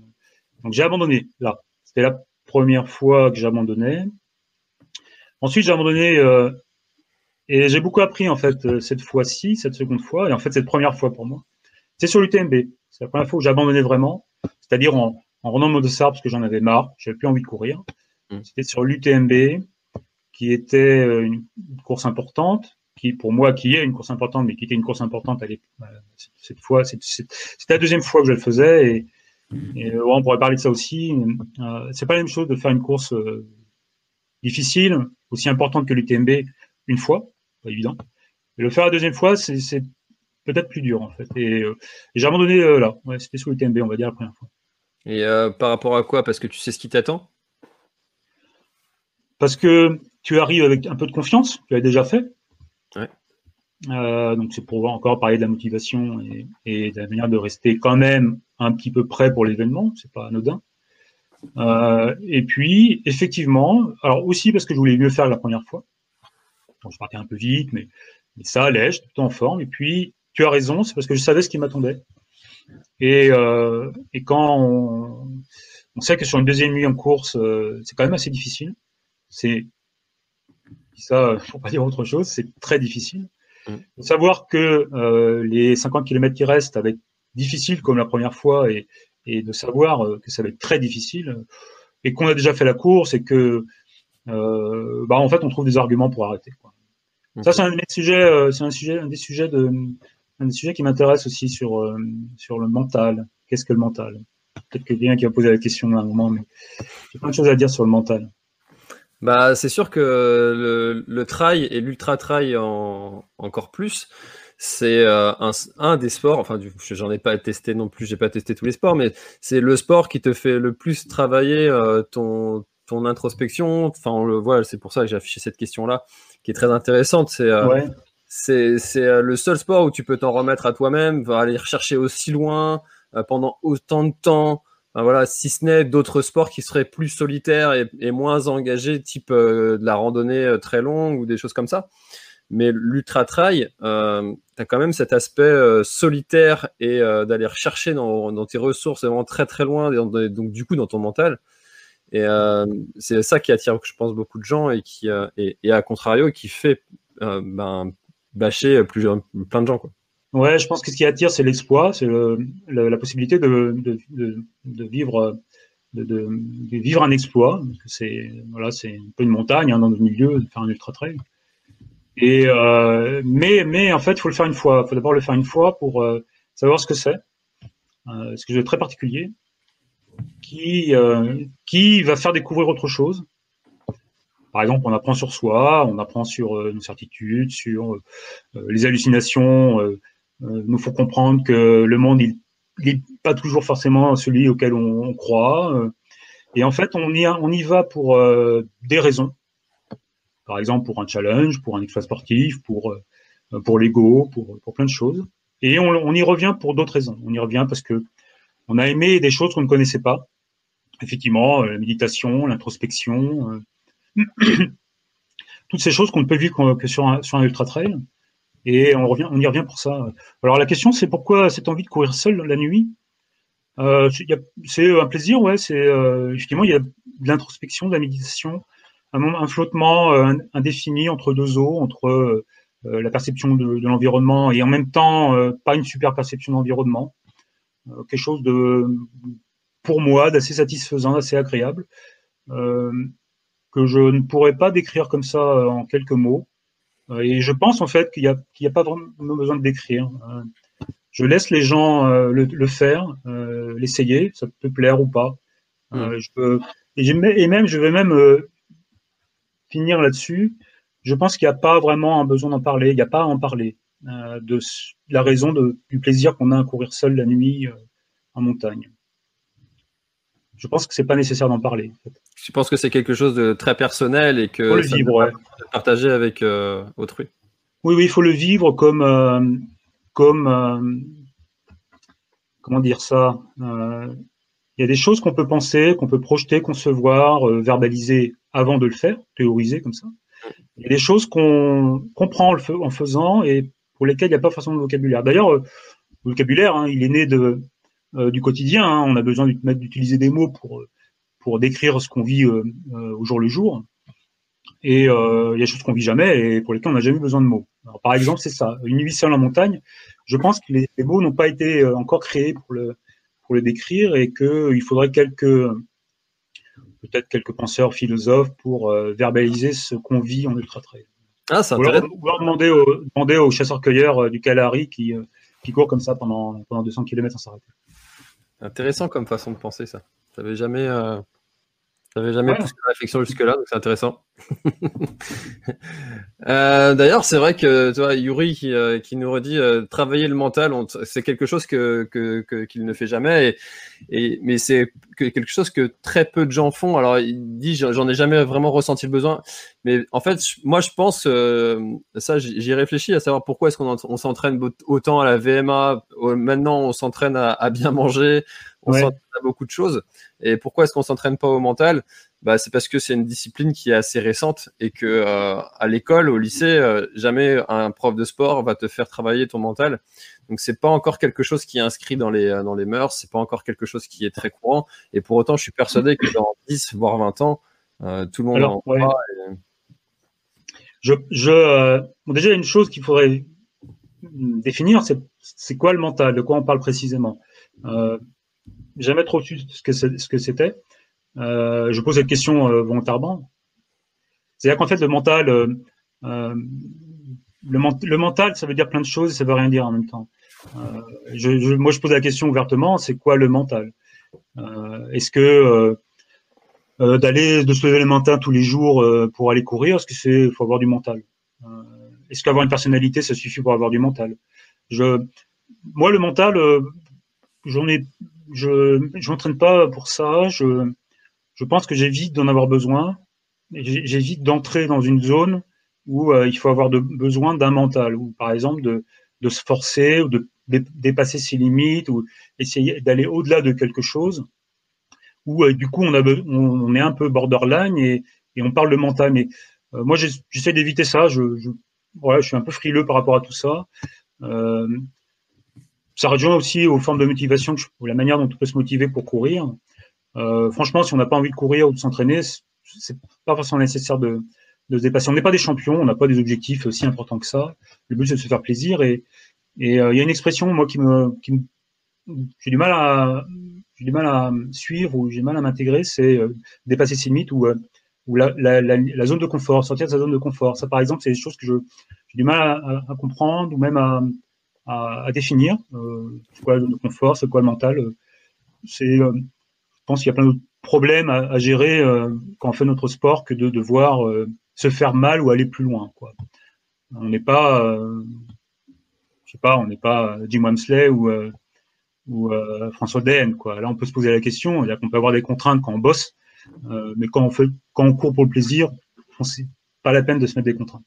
Donc j'ai abandonné là. C'était la première fois que j'abandonnais. Ensuite, j'ai abandonné euh, et j'ai beaucoup appris en fait euh, cette fois-ci, cette seconde fois, et en fait cette première fois pour moi. C'est sur l'UTMB. C'est la première fois que j'ai abandonné vraiment, c'est-à-dire en, en rendant mon dossard parce que j'en avais marre, j'avais plus envie de courir. Mmh. C'était sur l'UTMB, qui était une course importante qui pour moi qui est une course importante, mais qui était une course importante à cette fois, c'était la deuxième fois que je le faisais et, et euh, on pourrait parler de ça aussi. Euh, c'est pas la même chose de faire une course euh, difficile, aussi importante que l'UTMB une fois, pas évident. Et le faire la deuxième fois, c'est peut-être plus dur en fait. Et, euh, et j'ai abandonné euh, là. Ouais, c'était sur l'UTMB, on va dire la première fois. Et euh, par rapport à quoi? Parce que tu sais ce qui t'attend? Parce que tu arrives avec un peu de confiance, tu l'as déjà fait. Euh, donc c'est pour encore parler de la motivation et, de la manière de rester quand même un petit peu prêt pour l'événement, c'est pas anodin. Euh, et puis effectivement, alors aussi parce que je voulais mieux faire la première fois, je partais un peu vite, mais, ça allait, j'étais tout en forme. Et puis, tu as raison, c'est parce que je savais ce qui m'attendait. Et, euh, quand on, on, sait que sur une deuxième nuit en course, c'est quand même assez difficile. C'est ça, faut pas dire autre chose, c'est très difficile. Mm. Savoir que euh, les 50 km qui restent, avec difficile comme la première fois, et, et de savoir euh, que ça va être très difficile, et qu'on a déjà fait la course, et que euh, bah en fait on trouve des arguments pour arrêter. Quoi. Ça c'est un des sujets, euh, c'est un sujet, un des sujets de, un des sujets qui m'intéresse aussi sur euh, sur le mental. Qu'est-ce que le mental? Peut-être quelqu'un qui va poser la question à un moment, mais j'ai plein de choses à dire sur le mental. Bah, c'est sûr que le, le trail et l'ultra trail en, encore plus, c'est euh, un, un, des sports. Enfin, j'en ai pas testé non plus, j'ai pas testé tous les sports, mais c'est le sport qui te fait le plus travailler euh, ton ton introspection. Enfin, on le voit, c'est pour ça que j'ai affiché cette question-là, qui est très intéressante. C'est euh, ouais. c'est c'est le seul sport où tu peux t'en remettre à toi-même, va aller rechercher aussi loin pendant autant de temps voilà, si ce n'est d'autres sports qui seraient plus solitaires et, moins engagés, type euh, de la randonnée euh, très longue ou des choses comme ça. Mais l'ultra trail, euh, tu as quand même cet aspect solitaire et d'aller rechercher dans, tes ressources vraiment très très loin, donc du coup dans ton mental. Et c'est ça qui attire, je pense, beaucoup de gens et qui et, et, à contrario qui fait ben, bâcher plein de gens. Ouais, je pense que ce qui attire, c'est l'exploit, c'est la possibilité de, vivre, de, vivre un exploit. C'est voilà, un peu une montagne hein, dans le milieu, de faire un ultra trail. Euh, mais mais en fait, il faut le faire une fois. Il faut d'abord le faire une fois pour euh, savoir ce que c'est. Euh, ce que c'est très particulier, qui qui va faire découvrir autre chose. Par exemple, on apprend sur soi, on apprend sur nos certitudes, sur les hallucinations euh, nous faut comprendre que le monde, il n'est pas toujours forcément celui auquel on, croit. Euh. et en fait, on y, va pour euh, des raisons. Par exemple, pour un challenge, pour un exploit sportif, pour, pour l'ego, pour, pour plein de choses. Et on, y revient pour d'autres raisons. On y revient parce que on a aimé des choses qu'on ne connaissait pas. Effectivement, la méditation, l'introspection, toutes ces choses qu'on ne peut vivre que sur un, sur un ultra trail. Et on, revient, on y revient pour ça. Alors la question, c'est pourquoi cette envie de courir seul la nuit? Euh, C'est un plaisir, ouais. C'est euh, effectivement il y a de l'introspection, de la méditation, un, flottement euh, indéfini entre deux eaux, entre euh, la perception de, de l'environnement et en même temps euh, pas une super perception d'environnement. quelque chose de, pour moi, d'assez satisfaisant, d'assez agréable, que je ne pourrais pas décrire comme ça en quelques mots. Euh, et je pense en fait qu'il n'y a, pas vraiment besoin de décrire. Euh, je laisse les gens euh, le, le, faire, l'essayer, ça peut plaire ou pas. Mm. je peux, et, et, même, je vais même finir là-dessus. Je pense qu'il n'y a pas vraiment un besoin d'en parler. Il n'y a pas à en parler de, la raison de, du plaisir qu'on a à courir seul la nuit en montagne je pense que c'est pas nécessaire d'en parler. En fait. Je pense que c'est quelque chose de très personnel et que faut le vivre, partager avec euh, autrui. Oui, oui, il faut le vivre comme, euh, comme, euh, comment dire ça. Il y a des choses qu'on peut penser, qu'on peut projeter, concevoir, verbaliser avant de le faire, théoriser comme ça. Il y a des choses qu'on comprend en faisant et pour lesquelles il n'y a pas forcément de vocabulaire. D'ailleurs, le vocabulaire, hein, il est né de, du quotidien. Hein. On a besoin d'utiliser des mots pour pour décrire ce qu'on vit euh, euh, au jour le jour. Et il y a des choses qu'on vit jamais et pour lesquelles on n'a jamais besoin de mots. Alors, par exemple, c'est ça, une nuit seule en montagne. Je pense que les, mots n'ont pas été encore créés pour le pour le décrire et qu'il faudrait quelques peut-être quelques penseurs, philosophes pour verbaliser ce qu'on vit en ultra trail. Ah, ça ou, alors, demander, au, demander aux chasseurs-cueilleurs du Calari qui, qui courent comme ça pendant, pendant 200 km sans s'arrêter. Intéressant comme façon de penser ça. J'avais jamais, euh, jamais poussé la réflexion jusque-là, donc c'est intéressant. Euh, d'ailleurs, c'est vrai que toi, Yuri qui, euh, qui nous redit travailler le mental, c'est quelque chose que, que, qu'il ne fait jamais, et, et mais c'est quelque chose que très peu de gens font. Alors, il dit, j'en ai jamais vraiment ressenti le besoin, mais en fait, moi, je pense, ça, j'y réfléchi à savoir pourquoi est-ce qu'on on s'entraîne autant à la VMA. Maintenant, on s'entraîne à, à bien manger on s'entraîne à beaucoup de choses. Et pourquoi est-ce qu'on s'entraîne pas au mental? Bah, c'est parce que c'est une discipline qui est assez récente et que euh, à l'école, au lycée, euh, jamais un prof de sport va te faire travailler ton mental. Donc c'est pas encore quelque chose qui est inscrit dans les dans les mœurs, c'est pas encore quelque chose qui est très courant. Et pour autant, je suis persuadé que dans 10 voire 20 ans, euh, tout le monde en ouais. Je, je bon, déjà une chose qu'il faudrait définir, c'est c'est quoi le mental, de quoi on parle précisément? Jamais trop su ce que c'était. Euh, je pose cette question euh, volontairement. C'est-à-dire qu'en fait, le mental, euh, le, mental, ça veut dire plein de choses et ça veut rien dire en même temps. Moi, je pose la question ouvertement, c'est quoi le mental? Est-ce que d'aller de se lever le matin tous les jours pour aller courir, est-ce que c'est faut avoir du mental? Est-ce qu'avoir une personnalité, ça suffit pour avoir du mental? Moi, le mental, j'en ai, je, je m'entraîne pas pour ça. Je, je pense que j'évite d'en avoir besoin. J'évite d'entrer dans une zone où euh, il faut avoir besoin d'un mental, ou par exemple de, de se forcer ou de dépasser ses limites ou essayer d'aller au-delà de quelque chose. Où euh, du coup on, a, on, est un peu borderline et, on parle de mental. Mais euh, moi j'essaie d'éviter ça. Je, je, ouais, je suis un peu frileux par rapport à tout ça. Ça rejoint aussi aux formes de motivation, ou la manière dont on peut se motiver pour courir. Euh, franchement, si on n'a pas envie de courir ou de s'entraîner, c'est pas forcément nécessaire de, de se dépasser. On n'est pas des champions, on n'a pas des objectifs aussi importants que ça. Le but c'est de se faire plaisir et et euh, il y a une expression moi qui me qui me j'ai du mal à j'ai du mal à suivre ou j'ai mal à m'intégrer, c'est euh, dépasser ses limites ou ou la, la, la, la, zone de confort, sortir de sa zone de confort. Ça, par exemple, c'est des choses que je j'ai du mal à, à, comprendre ou même à, à, définir. Euh, c'est quoi de confort, c'est quoi le mental. C'est je pense qu'il y a plein d'autres problèmes à, gérer euh, quand on fait notre sport que de devoir euh, se faire mal ou aller plus loin. On n'est pas, euh, je sais pas, on n'est pas Jim Wamsley ou, euh, François Den. Quoi. Là, on peut se poser la question. A qu'on peut avoir des contraintes quand on bosse, mais quand on fait, quand on court pour le plaisir, c'est pas la peine de se mettre des contraintes.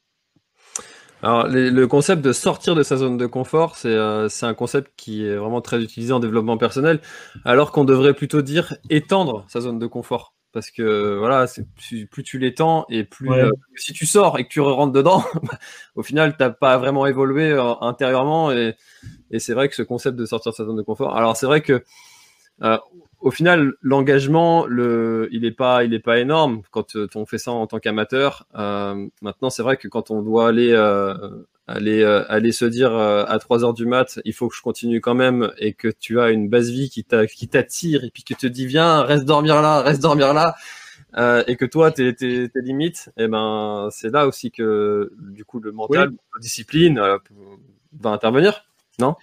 Alors, les, le concept de sortir de sa zone de confort, c'est euh, un concept qui est vraiment très utilisé en développement personnel, alors qu'on devrait plutôt dire étendre sa zone de confort. Parce que voilà, plus, plus tu l'étends et plus ouais. euh, si tu sors et que tu rentres dedans, au final, t'as pas vraiment évolué euh, intérieurement. Et, et c'est vrai que ce concept de sortir de sa zone de confort. Alors c'est vrai que au final, l'engagement, le, il est pas, il est pas énorme quand euh, on fait ça en tant qu'amateur. Euh, maintenant, c'est vrai que quand on doit aller, euh, aller, euh, aller se dire à 3 heures du mat, il faut que je continue quand même, et que tu as une base vie qui t'attire et puis que te dit viens, reste dormir là, reste dormir là, et que toi tes, tes, tes limites, et eh ben c'est là aussi que du coup le mental, oui. la discipline va intervenir, non?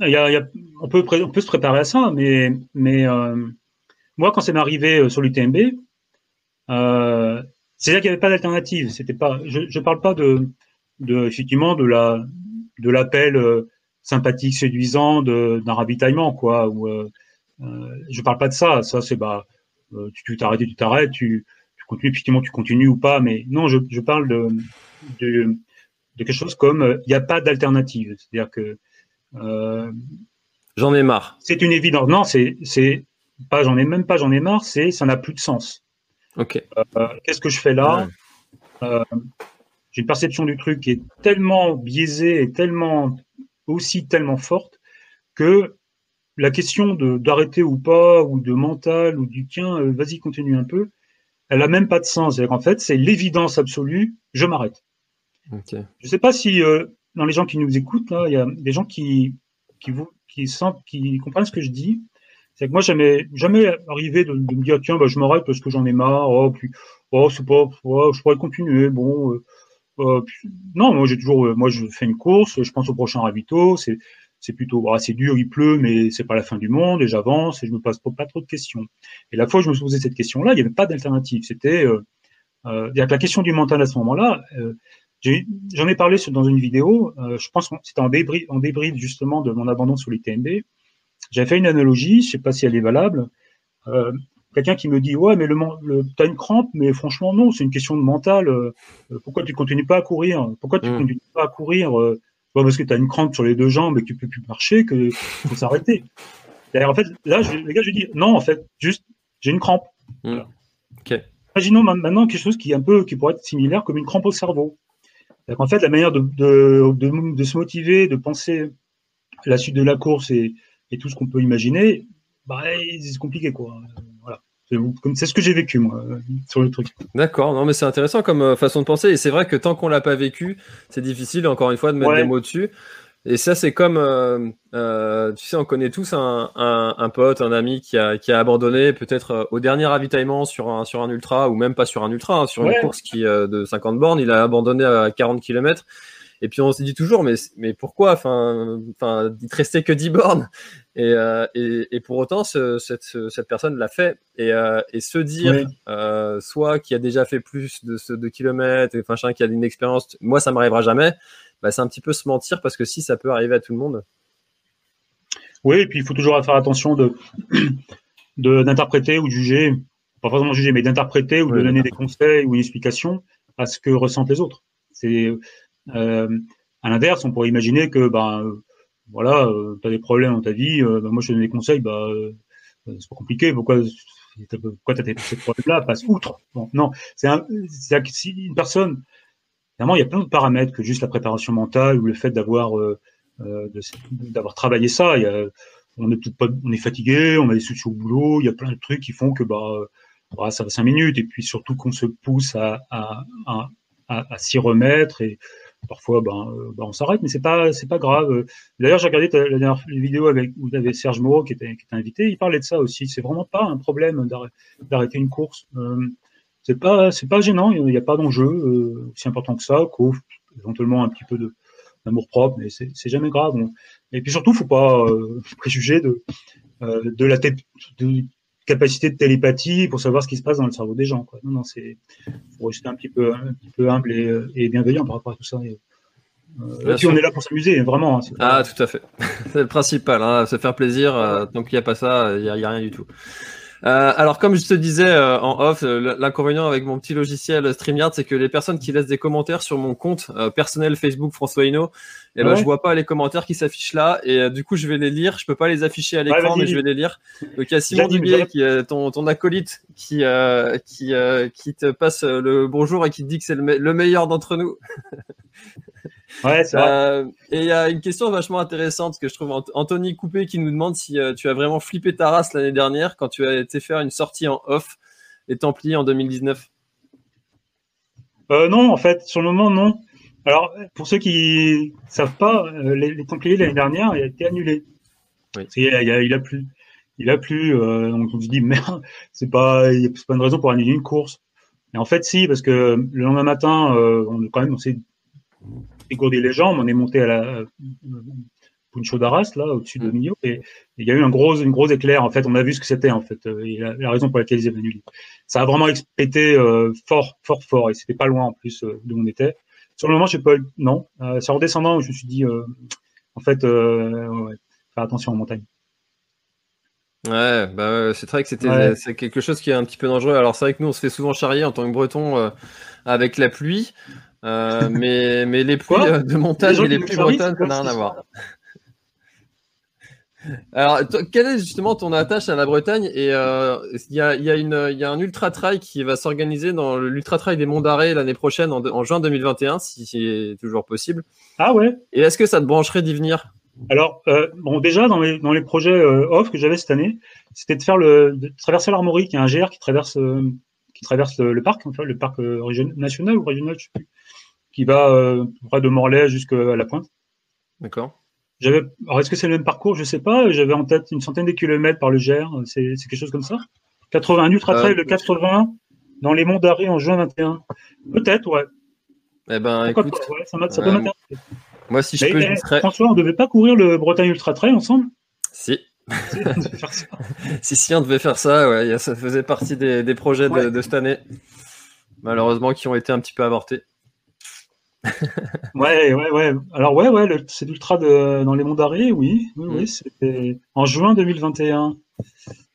On, peut, se préparer à ça, mais, euh, moi, quand c'est m'est arrivé euh, sur l'UTMB, euh, c'est-à-dire qu'il n'y avait pas d'alternative. Je ne parle pas de, effectivement, de la de l'appel euh, sympathique, séduisant d'un ravitaillement, quoi. Je parle pas de ça. Ça, c'est bah, tu t'arrêtes, tu t'arrêtes, tu, continues, effectivement, tu continues ou pas. Mais non, je, parle de, de, quelque chose comme il n'y a pas d'alternative. C'est-à-dire que j'en ai marre. C'est une évidence. Non, c'est c'est pas j'en ai même pas j'en ai marre. C'est ça n'a plus de sens. Ok. Euh, Qu'est-ce que je fais là? Ouais. euh, J'ai une perception du truc qui est tellement biaisée et tellement aussi tellement forte que la question de d'arrêter ou pas ou de mental ou du tiens euh, vas-y continue un peu, elle a même pas de sens. C'est-à-dire qu'en fait c'est l'évidence absolue. Je m'arrête. Okay. Je sais pas si euh, dans les gens qui nous écoutent, il y a des gens qui, qui, sentent, qui comprennent ce que je dis. C'est que moi, jamais, jamais arrivé de, me dire, tiens, bah, je m'arrête parce que j'en ai marre, oh, oh, c'est pas, oh, je pourrais continuer, bon, euh, euh, non, moi, j'ai toujours, euh, moi, je fais une course, je pense au prochain ravito, c'est, plutôt, ah, c'est dur, il pleut, mais c'est pas la fin du monde, et j'avance, et je me pose pas, trop de questions. Et la fois où je me posais cette question-là, il n'y avait pas d'alternative. C'était, euh, la question du mental à ce moment-là, J'en ai, parlé dans une vidéo, euh, je pense que c'était en débrief, en débrief justement de mon abandon sur l'ITMB. J'avais fait une analogie, je sais pas si elle est valable. Euh, Quelqu'un qui me dit ouais mais le, le t'as une crampe mais franchement non c'est une question de mental. Euh, pourquoi tu continues pas à courir? Pourquoi tu mmh. continues pas à courir euh, Parce que tu as une crampe sur les deux jambes et que tu peux plus marcher que faut s'arrêter. Et en fait, là, je, les gars, je dis non, en fait, juste, j'ai une crampe. Ok. Imaginons maintenant quelque chose qui est un peu, qui pourrait être similaire comme une crampe au cerveau. En fait, la manière de, de, de, de, se motiver, de penser la suite de la course et, et tout ce qu'on peut imaginer, bah, c'est compliqué, quoi. Voilà. C'est ce que j'ai vécu, moi, sur le truc. D'accord, non, mais c'est intéressant comme euh, façon de penser. Et c'est vrai que tant qu'on l'a pas vécu, c'est difficile, encore une fois, de mettre des mots dessus. Et ça, c'est comme, euh, euh, tu sais, on connaît tous un, un, un, pote, un ami qui a, qui a abandonné peut-être euh, au dernier ravitaillement sur un, sur un ultra, ou même pas sur un ultra, hein, sur une course qui euh, de 50 bornes, il a abandonné à 40 km. Et puis on se dit toujours, mais, mais pourquoi? Enfin, enfin, il te restait que 10 bornes. Et, euh, et, et, pour autant, ce, cette, cette personne l'a fait. Et, euh, et se dire, euh, soit qui a déjà fait plus de, de kilomètres, et enfin, qui a une expérience, moi ça m'arrivera jamais bah, c'est un petit peu se mentir parce que si ça peut arriver à tout le monde. Oui, et puis il faut toujours faire attention de d'interpréter ou de juger, pas forcément juger, mais d'interpréter ou de donner des conseils ou une explication à ce que ressentent les autres. C'est euh, à l'inverse, on pourrait imaginer que ben voilà, euh, tu as des problèmes dans ta vie, ben, moi je te donne des conseils, bah c'est pas compliqué, pourquoi pourquoi tu as ces problèmes-là, passe outre? non, c'est un, si une personne Il y a plein de paramètres que juste la préparation mentale ou le fait d'avoir euh, euh d'avoir travaillé ça. On est peut-être pas, on est fatigué, on a des soucis au boulot, il y a plein de trucs qui font que bah, bah ça va cinq minutes et puis surtout qu'on se pousse à, à, à, à, s'y remettre et parfois ben, euh, ben on s'arrête mais c'est pas c'est pas grave. D'ailleurs j'ai regardé la dernière vidéo avec où il y avait Serge Moreau qui était, qui invité, il parlait de ça aussi. C'est vraiment pas un problème d'arrêter une course. Euh, c'est pas c'est pas gênant, il n'y a pas d'enjeu euh, aussi important que ça, qu'au éventuellement un petit peu de d'amour propre, mais c'est jamais grave. Et puis surtout, faut pas euh, préjuger de euh, de la de capacité de télépathie pour savoir ce qui se passe dans le cerveau des gens. Quoi. Non, non, c'est faut rester un petit peu un petit peu humble et, et bienveillant par rapport à tout ça. Et, euh, puis on est là pour s'amuser, vraiment. Hein, ah, tout à fait. c'est le principal, hein, se faire plaisir. Euh, tant qu'il n'y a pas ça, il n'y a, a, rien du tout. Euh, alors, comme je te disais euh, en off, euh, l'inconvénient avec mon petit logiciel StreamYard, c'est que les personnes qui laissent des commentaires sur mon compte personnel Facebook François Hino, eh ben, je vois pas les commentaires qui s'affichent là, et du coup, je vais les lire. Je peux pas les afficher à l'écran, mais je vais les lire. Donc, il y a Simon Dubier, qui est ton, ton acolyte, qui qui qui te passe le bonjour et qui te dit que c'est le, le meilleur d'entre nous. Ouais, c'est vrai. Euh, et il y a une question vachement intéressante que je trouve Anthony Coupé qui nous demande si euh, tu as vraiment flippé ta race l'année dernière quand tu as été faire une sortie en off les Templiers en 2019. Euh, non, en fait, sur le moment, non. Alors, pour ceux qui savent pas, euh, les, Templiers l'année dernière, il a été annulé. Oui. Il, a, il, a, plu. Il a plu. donc on se dit merde, c'est pas, c'est pas une raison pour annuler une course. Mais en fait, si, parce que le lendemain matin, on quand même, on s'est les jambes, on est monté à la Puncho d'Arras, là, au-dessus de mm. Millau, et il y a eu un gros, une grosse éclair, en fait, on a vu ce que c'était, en fait, euh, et la, raison pour laquelle ils avaient annulé. Ça a vraiment expété euh, fort, fort, fort, et c'était pas loin, en plus, euh, d'où on était. Sur le moment, je sais pas, non, c'est en descendant, je me suis dit, en fait, ouais, faire attention en montagne. Ouais, bah c'est vrai que c'était c'est quelque chose qui est un petit peu dangereux. Alors c'est vrai que nous on se fait souvent charrier en tant que breton avec la pluie. Euh, mais, mais les pluies euh, de montage et les pluies bretonnes, ça n'a rien à voir. Alors, quelle est justement ton attache à la Bretagne Et euh, il y, a, y, a y, a, un ultra trail qui va s'organiser dans l'ultra trail des Monts d'Arrêt l'année prochaine, en, en, juin 2021, si c'est toujours possible? Ah ouais. Et est-ce que ça te brancherait d'y venir? Alors, euh, bon, déjà dans les, dans les projets euh, off que j'avais cette année, c'était de faire le de traverser l'Armorie, qui est un GR qui traverse qui traverse le, parc, enfin, le parc national ou régional, je sais plus qui va euh, près de Morlaix jusqu'à la pointe. D'accord. J'avais, alors est-ce que c'est le même parcours? Je sais pas. J'avais en tête une centaine de kilomètres par le Gers. C'est, quelque chose comme ça? 80 ultra trail, le 80 dans les monts d'Arrée en juin 21. Peut-être, ouais. Eh ben, écoute, ça, ça peut m'intéresser. Moi, si je peux, je serais... François, on devait pas courir le Bretagne Ultra Trail ensemble? Si. si, si, on devait faire ça, ouais, ça faisait partie des, des projets de, de, cette année, malheureusement, qui ont été un petit peu avortés. ouais, ouais, ouais. Alors ouais, ouais, c'est l'ultra dans les monts d'Arrée, oui, oui, oui. Mm. C'était en juin 2021.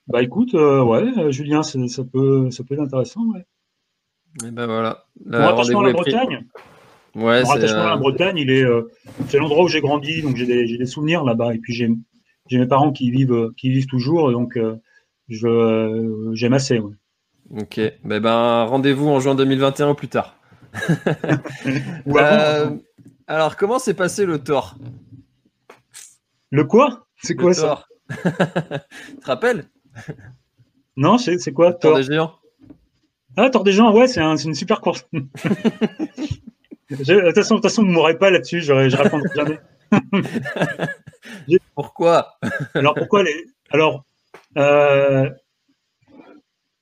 Bah écoute, euh, ouais, euh, Julien, ça peut, ça peut être intéressant, ouais. Et eh ben voilà. Mon attachement à la Bretagne. Ouais, Mon attachement à la Bretagne, il est, euh, c'est l'endroit où j'ai grandi, donc j'ai des, des, souvenirs là-bas, et puis j'ai, mes parents qui vivent, qui vivent toujours, donc je j'aime assez. Ok, ben, ben rendez-vous en juin 2021 ou plus tard. alors, comment s'est passé le tort Le quoi? C'est quoi ça? Tu te rappelles? Non, c'est quoi Tort des géants. Ah, Tort des géants, ouais, c'est une super course. De toute façon, façon, vous m'aurez pas là-dessus, je, répondrai jamais. pourquoi? Alors pourquoi les Alors euh,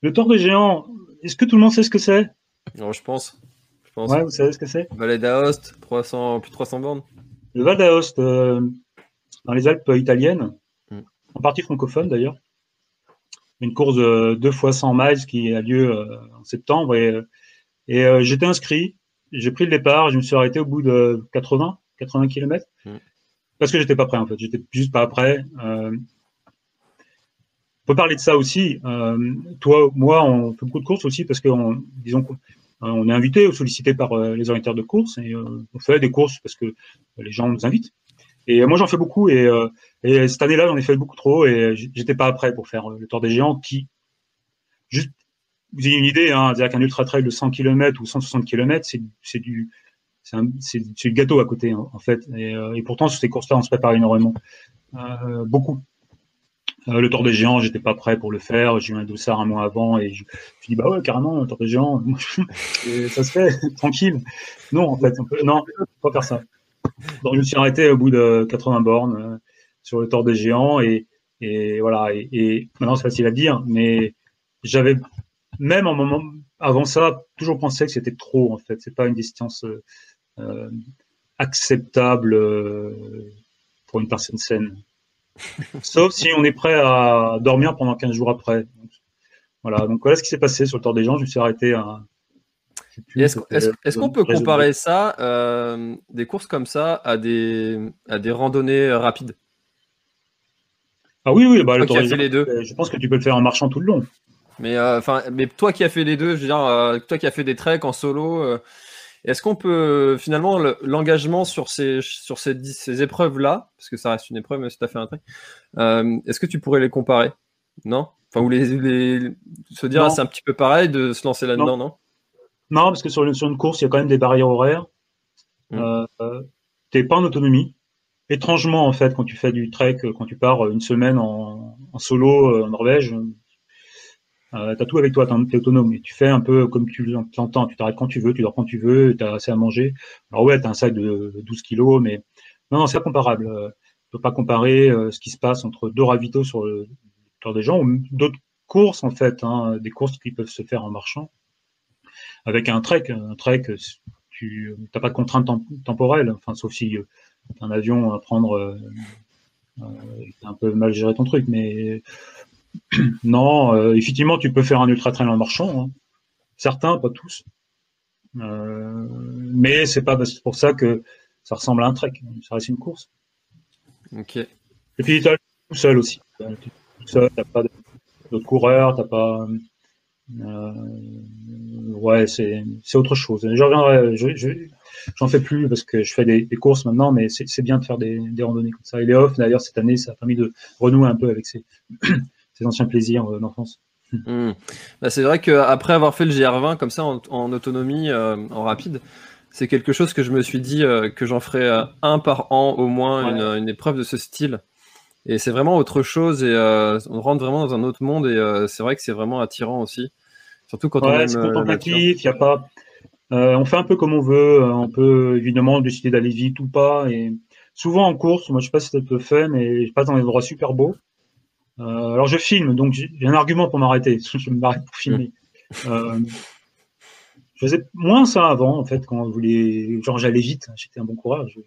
le tort des géants, est-ce que tout le monde sait ce que c'est? Non, je pense. Pense. Ouais, vous savez ce que c'est? Vallée d'Aoste, 300, plus de 300 bornes. Le Val d'Aoste, euh, dans les Alpes italiennes, hmm. en partie francophone d'ailleurs. Une course de 2 fois 100 miles qui a lieu euh, en septembre et, et j'étais inscrit j'ai pris le départ, je me suis arrêté au bout de 80, 80 km, parce que j'étais pas prêt en fait, j'étais juste pas prêt. Euh, on peut parler de ça aussi. Euh, toi, moi, on fait beaucoup de courses aussi parce qu'on, disons, on est invité ou sollicité par euh, les orienteurs de courses et euh, on fait des courses parce que les gens nous invitent. Et moi, j'en fais beaucoup et, euh, et cette année-là, j'en ai fait beaucoup trop et j'étais pas prêt pour faire le Tour des Géants qui, juste vous avez une idée, hein, dire qu'un ultra trail de 100 km ou 160 km, c'est du gâteau à côté hein, en fait. Et, euh, pourtant sur ces courses-là, on se prépare énormément, euh, beaucoup. Euh, le Tour des Géants, j'étais pas prêt pour le faire. J'ai eu un dossard un mois avant et je, me suis dit bah ouais carrément le Tour des Géants, ça se fait tranquille. Non en fait, on peut, non, pas faire ça. Donc je me suis arrêté au bout de 80 bornes euh, sur le Tour des Géants et, voilà. Et, maintenant c'est facile à dire, mais j'avais même en moment avant ça, toujours pensé que c'était trop en fait. C'est pas une distance euh, acceptable pour une personne saine. Sauf si on est prêt à dormir pendant 15 jours après. voilà. Donc voilà ce qui s'est passé sur le Tour des gens. Je me suis arrêté à. Est-ce qu'on peut comparer ça, euh, des courses comme ça, à des, à des randonnées rapides? Ah oui, oui, bah, le des les deux. je pense que tu peux le faire en marchant tout le long. Mais euh, mais toi qui as fait les deux, je veux dire, euh, toi qui as fait des treks en solo, euh, est-ce qu'on peut finalement l'engagement sur ces sur ces, ces épreuves là, parce que ça reste une épreuve, mais si tu as fait un trek, est-ce que tu pourrais les comparer? Non? Enfin, ou les, les se dire ah, c'est un petit peu pareil de se lancer là-dedans, non non, parce que sur une, sur une course, il y a quand même des barrières horaires. Mmh. t'es pas en autonomie. Étrangement, en fait, quand tu fais du trek, quand tu pars une semaine en, en solo en Norvège, t'as tout avec toi, t'es autonome. Et tu fais un peu comme tu l'entends. Tu t'arrêtes quand tu veux, tu dors quand tu veux, t'as assez à manger. Alors ouais, t'as un sac de 12 kilos, mais non, non, c'est pas comparable. Euh, tu peux pas comparer euh, ce qui se passe entre deux ravitaux sur le des gens ou d'autres courses en fait, hein, des courses qui peuvent se faire en marchant. Avec un trek, un trek, tu n'as pas de contrainte temporelle, enfin sauf si euh, un avion à prendre, euh, un peu mal géré ton truc, mais non, euh, effectivement, tu peux faire un ultra trail en marchant. Hein. Certains, pas tous. Euh, mais c'est pas pour ça que ça ressemble à un trek. Ça reste une course. Ok. Et puis tu es tout seul aussi. Tu tout seul, t'as pas d'autres coureurs, t'as pas. Euh, ouais, c'est autre chose. Je reviendrai. J'en fais plus parce que je fais des, courses maintenant, mais c'est bien de faire des, des, randonnées comme ça. Et les off, d'ailleurs, cette année, ça a permis de renouer un peu avec ces, ces anciens plaisirs euh, d'enfance. Hmm. Bah, c'est vrai qu'après avoir fait le GR20 comme ça en, autonomie, euh, en rapide, c'est quelque chose que je me suis dit euh, que j'en ferais un par an au moins, une, épreuve de ce style. Et c'est vraiment autre chose et on rentre vraiment dans un autre monde et c'est vrai que c'est vraiment attirant aussi. Surtout quand on aime. C'est contemplatif, il a pas. on fait un peu comme on veut. On peut évidemment décider d'aller vite ou pas. Et souvent en course, moi je sais pas si ça te fait, mais je passe dans des endroits super beaux. Euh, alors je filme, donc j'ai un argument pour m'arrêter. je me m'arrête pour filmer. Euh, je faisais moins ça avant, en fait, quand on voulait, genre j'allais vite, j'étais un bon coureur. Je,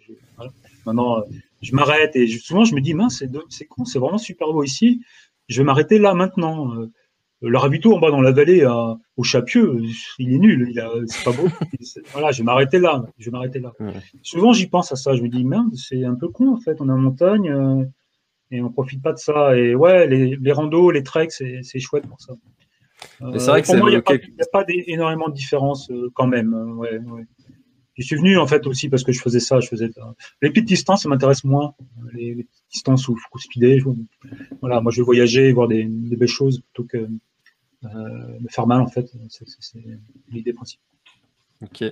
Maintenant, euh, je m'arrête et souvent je me dis, mince, c'est con, c'est vraiment super beau ici. Je vais m'arrêter là maintenant. Le ravito en bas dans la vallée au Chapieux, il est nul, c'est pas beau. voilà, je vais m'arrêter là. Je vais m'arrêter là. Souvent j'y pense à ça. Je me dis merde, c'est un peu con en fait. On est en montagne, et on profite pas de ça. Et ouais, les, les randos, les treks, c'est chouette pour ça. c'est vrai que pour moi, il n'y a, pas, énormément de différence euh, quand même. Euh, ouais, ouais. je suis venu en fait aussi parce que je faisais ça. Je faisais les petites distances, ça m'intéresse moins. Les, les, distances où faut speeder. voilà, moi je veux voyager, voir des, des belles choses plutôt que euh, me faire mal en fait. C'est l'idée principale. Ok.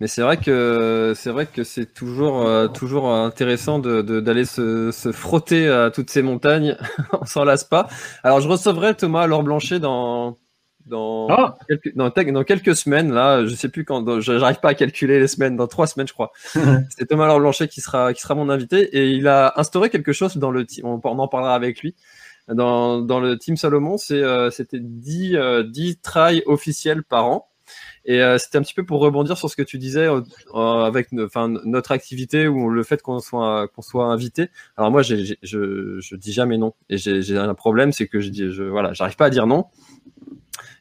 Mais c'est vrai que c'est vrai que c'est toujours euh, toujours intéressant de, d'aller se, se, frotter à toutes ces montagnes. On s'en lasse pas. Alors je recevrai Thomas Laure Blanchet dans dans, ah. quelques, dans, dans, quelques semaines là. Je sais plus quand. J'arrive pas à calculer les semaines. Dans trois semaines, je crois. c'est Thomas Laure Blanchet qui sera qui sera mon invité et il a instauré quelque chose dans le team. On, en parlera avec lui. Dans, dans le team Salomon, euh, c'était 10 euh, 10 trails officiels par an. Et euh, c'était un petit peu pour rebondir sur ce que tu disais euh, avec enfin notre activité ou le fait qu'on soit qu'on soit invité. Alors moi, je dis jamais non. Et j'ai un problème, c'est que je dis, voilà, j'arrive pas à dire non.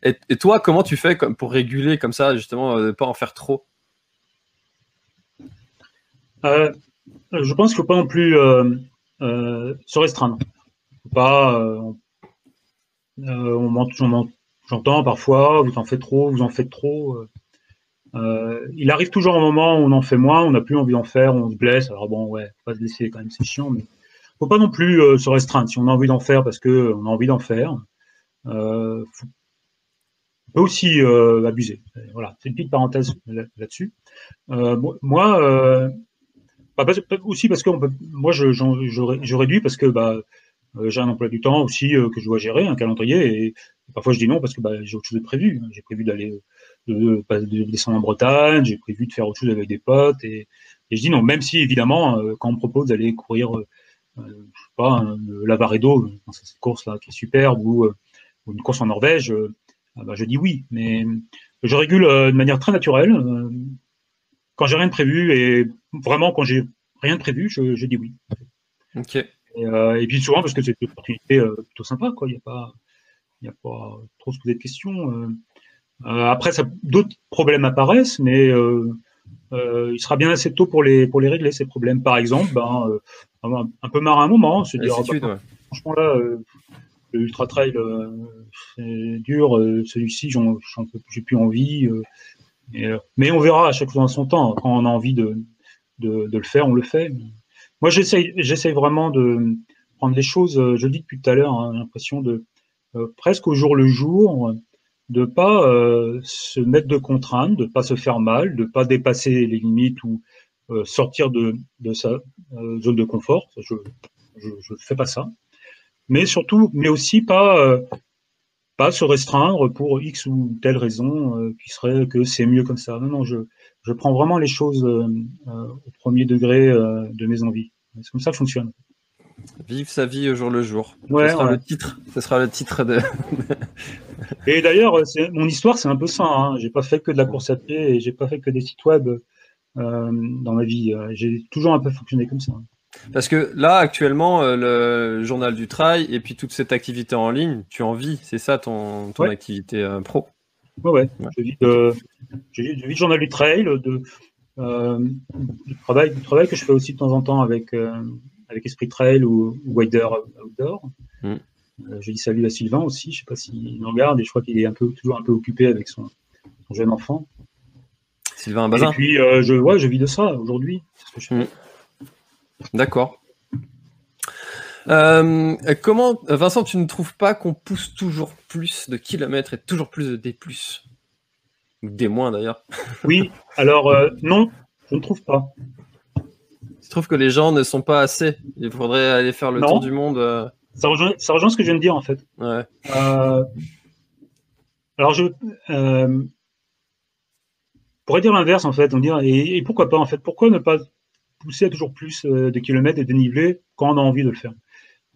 Et, toi, comment tu fais pour réguler comme ça, justement, euh, pas en faire trop? Euh, Je pense qu'il faut pas non plus euh, se restreindre. Faut pas. on, on, on, J'entends parfois, vous en faites trop, vous en faites trop. Euh, euh, il arrive toujours un moment où on en fait moins, on n'a plus envie d'en faire, on se blesse. Alors bon, ouais, faut pas se laisser quand même, c'est chiant, mais faut pas non plus euh, se restreindre. Si on a envie d'en faire parce que on a envie d'en faire, on peut aussi abuser. Voilà, c'est une petite parenthèse là-dessus. moi, bah, aussi parce que moi, je, je, je, réduis parce que bah, j'ai un emploi du temps aussi que je dois gérer, un calendrier, et Parfois, je dis non parce que bah, j'ai autre chose de prévu. J'ai prévu d'aller de, de, descendre en Bretagne, j'ai prévu de faire autre chose avec des potes. Et, et je dis non, même si évidemment, euh, quand on me propose d'aller courir, euh, euh je sais pas, un, la Varedo, cette course-là qui est superbe, ou, euh, ou une course en Norvège, ah bah, je dis oui. Mais je régule de manière très naturelle. quand j'ai rien de prévu et vraiment quand j'ai rien de prévu, je, je dis oui. Ok. Et, et, puis souvent parce que c'est une opportunité plutôt sympa, quoi. Il n'y a pas n'y a pas trop se poser de questions. Euh, euh, après, d'autres problèmes apparaissent, mais euh, il sera bien assez tôt pour les, pour les régler, ces problèmes. Par exemple, ben, un, peu marre à un moment, se dire, ah, bah, franchement là, le ultra trail c'est dur, celui-ci j'ai plus envie. mais on verra à chaque fois dans son temps. Quand on a envie de, de, de le faire, on le fait. Moi, j'essaye vraiment de prendre les choses, je le dis depuis tout à l'heure, hein, l'impression de euh, presque au jour le jour, de pas euh, se mettre de contraintes, de pas se faire mal, de pas dépasser les limites ou euh, sortir de, de sa zone de confort. Je, je fais pas ça. Mais surtout, mais aussi pas pas se restreindre pour X ou telle raison qui serait que c'est mieux comme ça. Non, non, je, je prends vraiment les choses au premier degré de mes envies. C'est comme ça que fonctionne? Vive sa vie au jour le jour. ce sera le titre. Ce sera le titre de. et d'ailleurs, mon histoire, c'est un peu ça. Hein. J'ai pas fait que de la course à pied et j'ai pas fait que des sites web euh, dans ma vie. J'ai toujours un peu fonctionné comme ça. Parce que là, actuellement, euh, le journal du trail et puis toute cette activité en ligne, tu en vis. C'est ça ton, ton activité euh, pro? Ouais, ouais. Je, vis de, je, vis, je journal du trail, de, du, travail, du travail que je fais aussi de temps en temps avec avec Esprit Trail ou, Wider Outdoor. Mm. Euh, je dis salut à Sylvain aussi, je ne sais pas s'il nous regarde et je crois qu'il est un peu, toujours un peu occupé avec son, jeune enfant. Sylvain Bazin. Et puis, euh, je, ouais, je vis de ça aujourd'hui. Mm. D'accord. Euh, comment, Vincent, tu ne trouves pas qu'on pousse toujours plus de kilomètres et toujours plus de D+, ou des moins d'ailleurs? Oui, alors non, je ne trouve pas. Je trouve que les gens ne sont pas assez? Il faudrait aller faire le tour du monde. Euh. Ça, rejoint, ça, rejoint, ce que je viens de dire en fait. Ouais. Euh, alors je euh, pourrais dire l'inverse en fait. On dire et, pourquoi pas en fait Pourquoi ne pas pousser à toujours plus de kilomètres et dénivelés quand on a envie de le faire?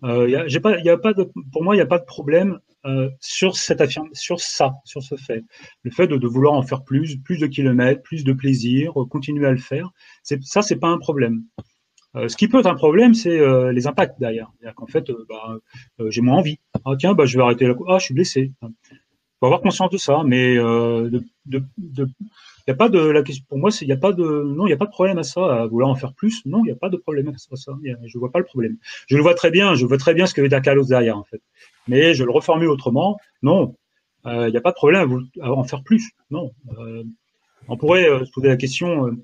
Euh, y a, pas, y a pas de, Pour moi, il n'y a pas de problème euh, sur cette affirme, sur ça, sur ce fait. Le fait de, vouloir en faire plus, plus de kilomètres, plus de plaisir, continuer à le faire, c'est, ça, c'est pas un problème. Euh, ce qui peut être un problème, c'est euh, les impacts derrière. C'est-à-dire qu'en fait, euh, bah, euh, j'ai moins envie. Ah tiens, bah, je vais arrêter la Ah, je suis blessé. Faut avoir conscience de ça, mais de, de, a pas de la question pour moi il y a pas de non il a pas de problème à ça à vouloir en faire plus non il n'y a pas de problème à ça, ça je vois pas le problème je le vois très bien je vois très bien ce que veut dire Carlos derrière en fait mais je le reformule autrement. Non, il euh, n'y a pas de problème à, en faire plus. Non. Euh, On pourrait se poser la question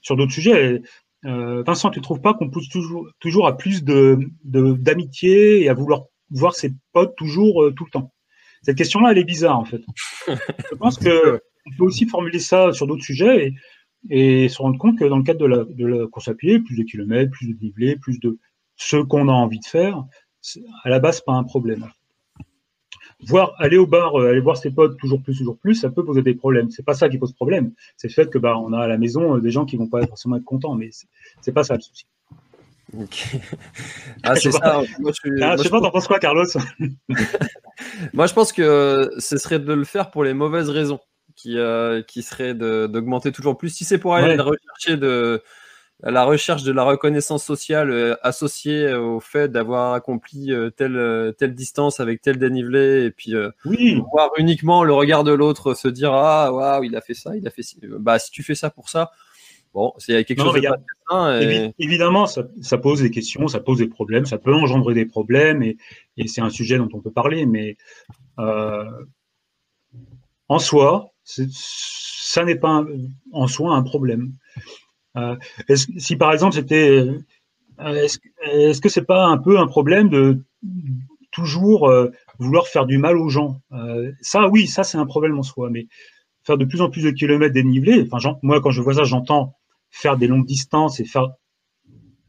sur d'autres sujets. Vincent, tu ne trouves pas qu'on pousse toujours, toujours à plus de d'amitié et à vouloir voir ses potes toujours tout le temps? Cette question-là, elle est bizarre en fait. Je pense que on peut aussi formuler ça sur d'autres sujets et, et, se rendre compte que dans le cadre de la, de la course à pied, plus de kilomètres, plus de dénivelé, plus de ce qu'on a envie de faire, à la base, pas un problème. Voir, aller au bar, euh, aller voir ses potes toujours plus, toujours plus, ça peut poser des problèmes. C'est pas ça qui pose problème. C'est le fait que bah, on a à la maison euh, des gens qui vont pas forcément être contents, mais c'est pas ça le souci. Ah, c'est ça. Moi, je, ah, sais pas, t'en penses quoi, Carlos? Moi, je pense que ce serait de le faire pour les mauvaises raisons, qui, euh, qui serait d'augmenter toujours plus. Si c'est pour aller rechercher de, la recherche de la reconnaissance sociale euh, associée au fait d'avoir accompli euh, telle, euh, telle distance avec tel dénivelé et puis voir uniquement le regard de l'autre se dire ah waouh il a fait ça il a fait ça. bah si tu fais ça pour ça bon c'est quelque chose de pas évidemment ça, ça, pose des questions ça pose des problèmes ça peut engendrer des problèmes et, et c'est un sujet dont on peut parler mais en soi ça n'est pas en soi un problème si par exemple c'était, euh, est-ce que c'est pas un peu un problème de toujours euh, vouloir faire du mal aux gens? Ça, oui, ça c'est un problème en soi, mais faire de plus en plus de kilomètres dénivelés. Enfin, moi, quand je vois ça, j'entends faire des longues distances et faire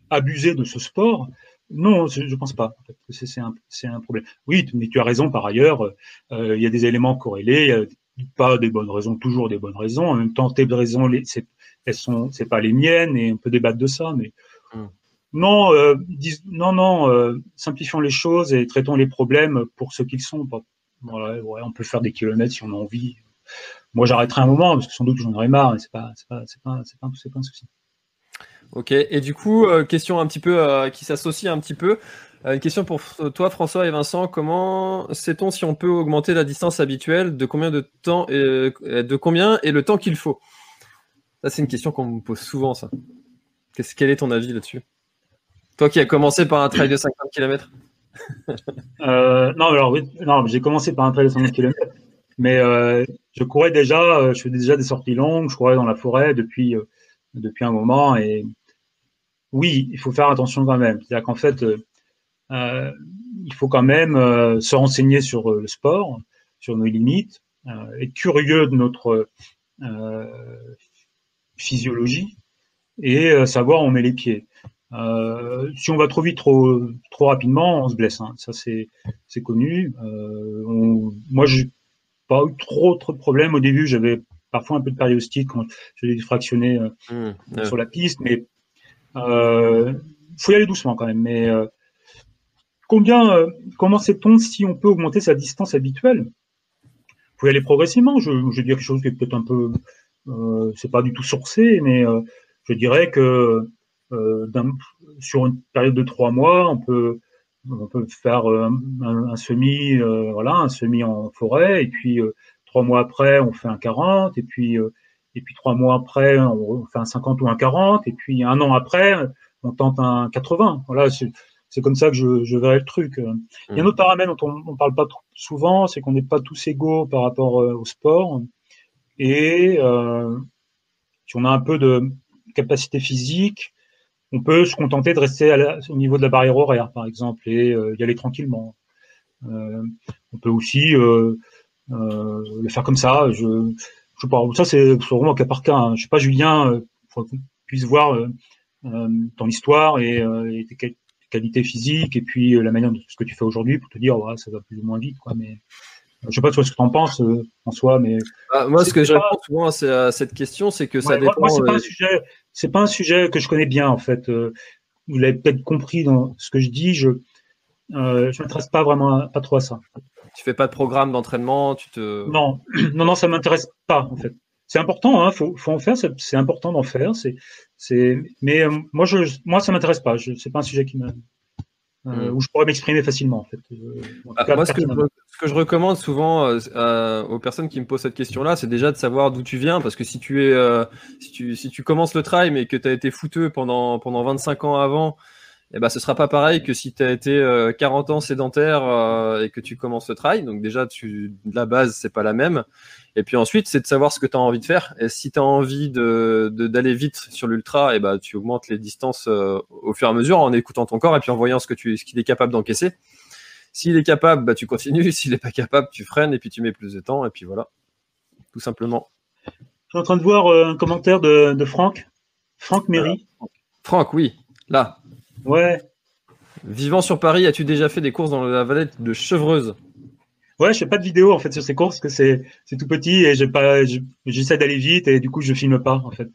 abuser de ce sport. Non, je ne pense pas. c'est un, un, problème. Oui, mais tu as raison par ailleurs. Il y a des éléments corrélés, pas des bonnes raisons, toujours des bonnes raisons. En même temps, tes raisons, c'est elles sont, c'est pas les miennes et on peut débattre de ça, mais non, euh, non, non, euh, simplifions les choses et traitons les problèmes pour ce qu'ils sont. Voilà, on peut faire des kilomètres si on a envie. Moi, j'arrêterai un moment parce que sans doute j'en aurai marre, mais c'est pas, c'est pas, c'est pas, c'est pas, pas, un souci. Ok. Et du coup, euh, question un petit peu qui s'associe un petit peu. Une question pour toi, François et Vincent. Comment sait-on si on peut augmenter la distance habituelle? De combien de temps et, De combien et le temps qu'il faut? Ça, c'est une question qu'on me pose souvent, ça. quel est ton avis là-dessus? Toi qui as commencé par un trail de 50 km euh, Non, alors j'ai commencé par un trail de 50 km, mais euh, je courais déjà, euh, je fais déjà des sorties longues, je courais dans la forêt depuis, depuis un moment, et oui, il faut faire attention quand même. C'est-à-dire qu'en fait, il faut quand même se renseigner sur le sport, sur nos limites, être curieux de notre physiologie et euh, savoir où on met les pieds. Euh, si on va trop vite, trop, trop rapidement, on se blesse. Hein. Ça, c'est, c'est connu. Euh, on, moi, j'ai pas eu trop, trop de problèmes. Au début, j'avais parfois un peu de périostite quand j'ai fractionné euh, mmh, sur la piste, mais faut y aller doucement quand même. Mais combien, comment sait-on si on peut augmenter sa distance habituelle? Faut y aller progressivement. Je, je dire quelque chose qui est peut-être un peu c'est pas du tout sourcé, mais euh, je dirais que euh, sur une période de trois mois, on peut on peut faire un, semi voilà un semi en forêt et puis trois mois après on fait un 40 et puis et puis trois mois après on fait un 50 ou un 40 et puis un an après on tente un 80 voilà c'est comme ça que je, je verrais le truc. Il y a un mmh. autre paramètre dont on ne parle pas souvent, c'est qu'on n'est pas tous égaux par rapport au sport. Et euh, si on a un peu de capacité physique, on peut se contenter de rester au niveau de la barrière horaire, par exemple, et euh, y aller tranquillement. Euh, on peut aussi le faire comme ça. Je, je sais ça c'est vraiment cas par cas. Hein. Je sais pas, Julien, qu'on puisse voir ton histoire et, tes qualités physiques et puis la manière de ce que tu fais aujourd'hui pour te dire ça va plus ou moins vite, quoi. Je sais pas ce que tu en penses euh, en soi, mais bah, moi ce que je réponds souvent à, cette question, c'est que ça dépend. Moi, c'est pas un euh, pas un sujet que je connais bien en fait. Euh, vous l'avez peut-être compris dans ce que je dis. Je euh, je m'intéresse pas vraiment pas trop à ça. Tu fais pas de programme d'entraînement, tu te. Non, non, non, ça m'intéresse pas en fait. C'est important, hein, faut, faut en faire. C'est important d'en faire. C'est, c'est, mais moi, je, moi, ça m'intéresse pas. Je, c'est pas un sujet qui me, euh, mm. où je pourrais m'exprimer facilement en fait. Euh, ah, moi, ce que, je, ce que, je, recommande souvent euh, aux personnes qui me posent cette question-là, c'est déjà de savoir d'où tu viens, parce que si tu es, si tu, si tu commences le trail mais que tu as été fouteux pendant pendant 25 ans avant eh ben ce sera pas pareil que si tu as été 40 ans sédentaire et que tu commences le trail. Donc déjà, tu, la base, c'est pas la même. Et puis ensuite, c'est de savoir ce que tu as envie de faire. Et si tu as envie de, d'aller vite sur l'ultra, eh ben, tu augmentes les distances au fur et à mesure en écoutant ton corps et puis en voyant ce que tu, ce qu'il est capable d'encaisser. S'il est capable, bah, tu continues. S'il n'est pas capable, tu freines et puis tu mets plus de temps. Et puis voilà, tout simplement. Je suis en train de voir euh, un commentaire de, de Franck. Franck Méry. Franck, oui, là. Ouais. Vivant sur Paris, as-tu déjà fait des courses dans la vallée de Chevreuse? Ouais, je fais pas de vidéo en fait sur ces courses parce que c'est c'est tout petit et j'ai pas j'essaie d'aller vite et du coup je filme pas en fait.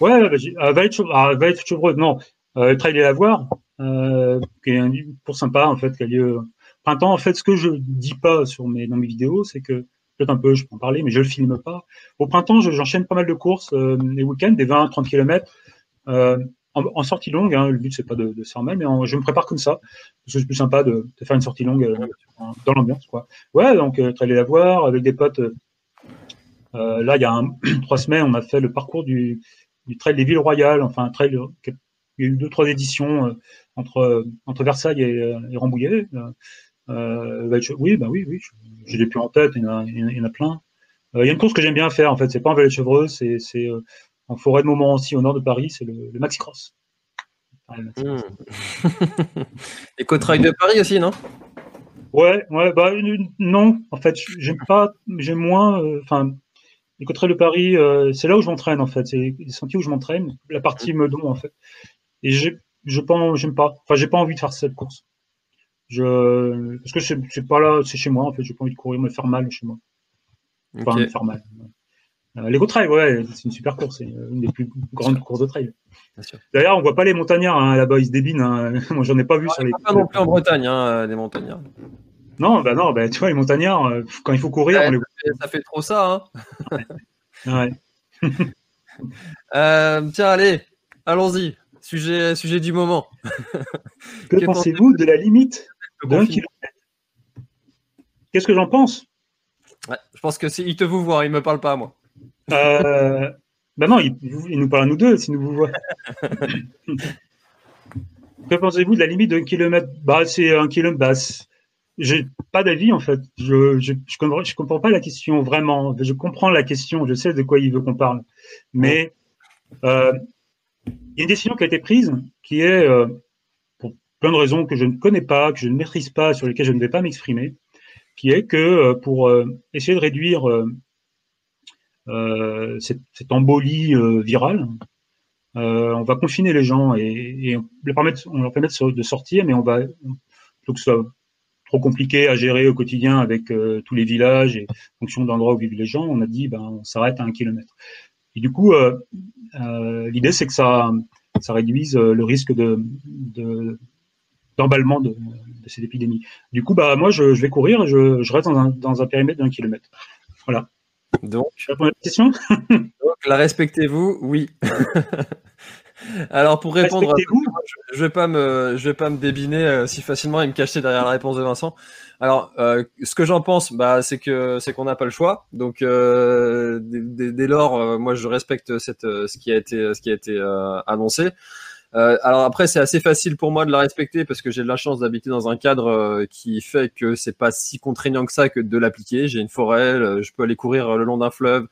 Ouais, bah, à Vallée de Chevreuse, non. Euh, Trail et Lavoir, euh, qui est un cours sympa en fait qui a lieu printemps. En fait, ce que je dis pas sur mes dans mes vidéos, c'est que peut-être un peu, je peux en parler, mais je le filme pas. Au printemps, j'enchaîne pas mal de courses euh, les week-ends, des 20-30 km. Euh, en, sortie longue, hein, le but c'est pas de, de se faire mal, mais je me prépare comme ça, parce que c'est plus sympa de, de, faire une sortie longue euh, dans l'ambiance, quoi. Ouais, donc euh, aller la voir avec des potes. Euh, là, il y a trois semaines, on a fait le parcours du, du trail des villes royales, enfin un trail. Il y a eu deux trois éditions entre entre Versailles et, et Rambouillet. Oui, bah oui, oui, j'ai des plus en tête, il y en a, il y en a plein. Il y a une course que j'aime bien faire, en fait, c'est pas en Vallée de Chevreuse, c'est en forêt de Montmorency, au nord de Paris, c'est le, Maxi Cross. Hmm. Et côte de Paris aussi, non? Ouais, ouais, bah non, en fait, j'aime pas, j'aime moins, euh, enfin, les côtes de Paris, euh, c'est là où je m'entraîne en fait, c'est les sentiers où je m'entraîne, la partie Meudon en fait. Et j'ai, je pense, j'aime pas, enfin, j'ai pas envie de faire cette course. Je, parce que c'est pas là, c'est chez moi en fait, j'ai pas envie de courir, me faire mal chez moi. Enfin, me faire mal. Euh, les trail, ouais, c'est une super course, c'est une des plus grandes courses de trail. D'ailleurs, on voit pas les montagnards hein, là-bas, ils se débinent. Hein. Moi, j'en ai pas vu sur les. Pas non plus en Bretagne, hein, les montagnards. Non, bah non, bah, tu vois, les montagnards, euh, quand il faut courir, on les... ça fait trop ça. Hein. ouais. euh, tiens, allez, allons-y. Sujet, sujet du moment. que pensez-vous de la limite? D'un kilomètre Qu'est-ce que j'en pense? Ouais, Je pense que il te vous voit, il me parle pas à moi. Euh, ben non, il, nous parle à nous deux, si nous vous voyez. que pensez-vous de la limite d'un kilomètre? Bah, c'est un kilomètre. Bah, j'ai pas d'avis en fait. Je je, je, comprends, je comprends pas la question vraiment. Je comprends la question. Je sais de quoi il veut qu'on parle, mais euh, il y a une décision qui a été prise qui est euh, plein de raisons que je ne connais pas, que je ne maîtrise pas, sur lesquelles je ne vais pas m'exprimer, qui est que euh, pour euh, essayer de réduire euh, cette, embolie virale. On va confiner les gens et, on, leur permettre de sortir, mais on va, plutôt que ce soit trop compliqué à gérer au quotidien avec tous les villages et en fonction de l'endroit où vivent les gens, on a dit ben on s'arrête à un kilomètre. Et du coup, l'idée c'est que ça, réduise le risque de d'emballement de, de, cette épidémie. Du coup, bah moi je, je vais courir, je, je reste dans un, dans un périmètre d'un kilomètre. Voilà. Donc, la question? Donc, la respectez-vous? Oui. Alors pour répondre, à, je, je vais pas me, je vais pas me débiner euh, si facilement et me cacher derrière la réponse de Vincent. Alors, euh, ce que j'en pense, bah, c'est que c'est qu'on n'a pas le choix. Donc, euh, dès, dès, lors, moi, je respecte cette, ce qui a été, ce qui a été annoncé. Euh, alors après, c'est assez facile pour moi de la respecter parce que j'ai de la chance d'habiter dans un cadre euh, qui fait que c'est pas si contraignant que ça que de l'appliquer. J'ai une forêt, euh, je peux aller courir le long d'un fleuve.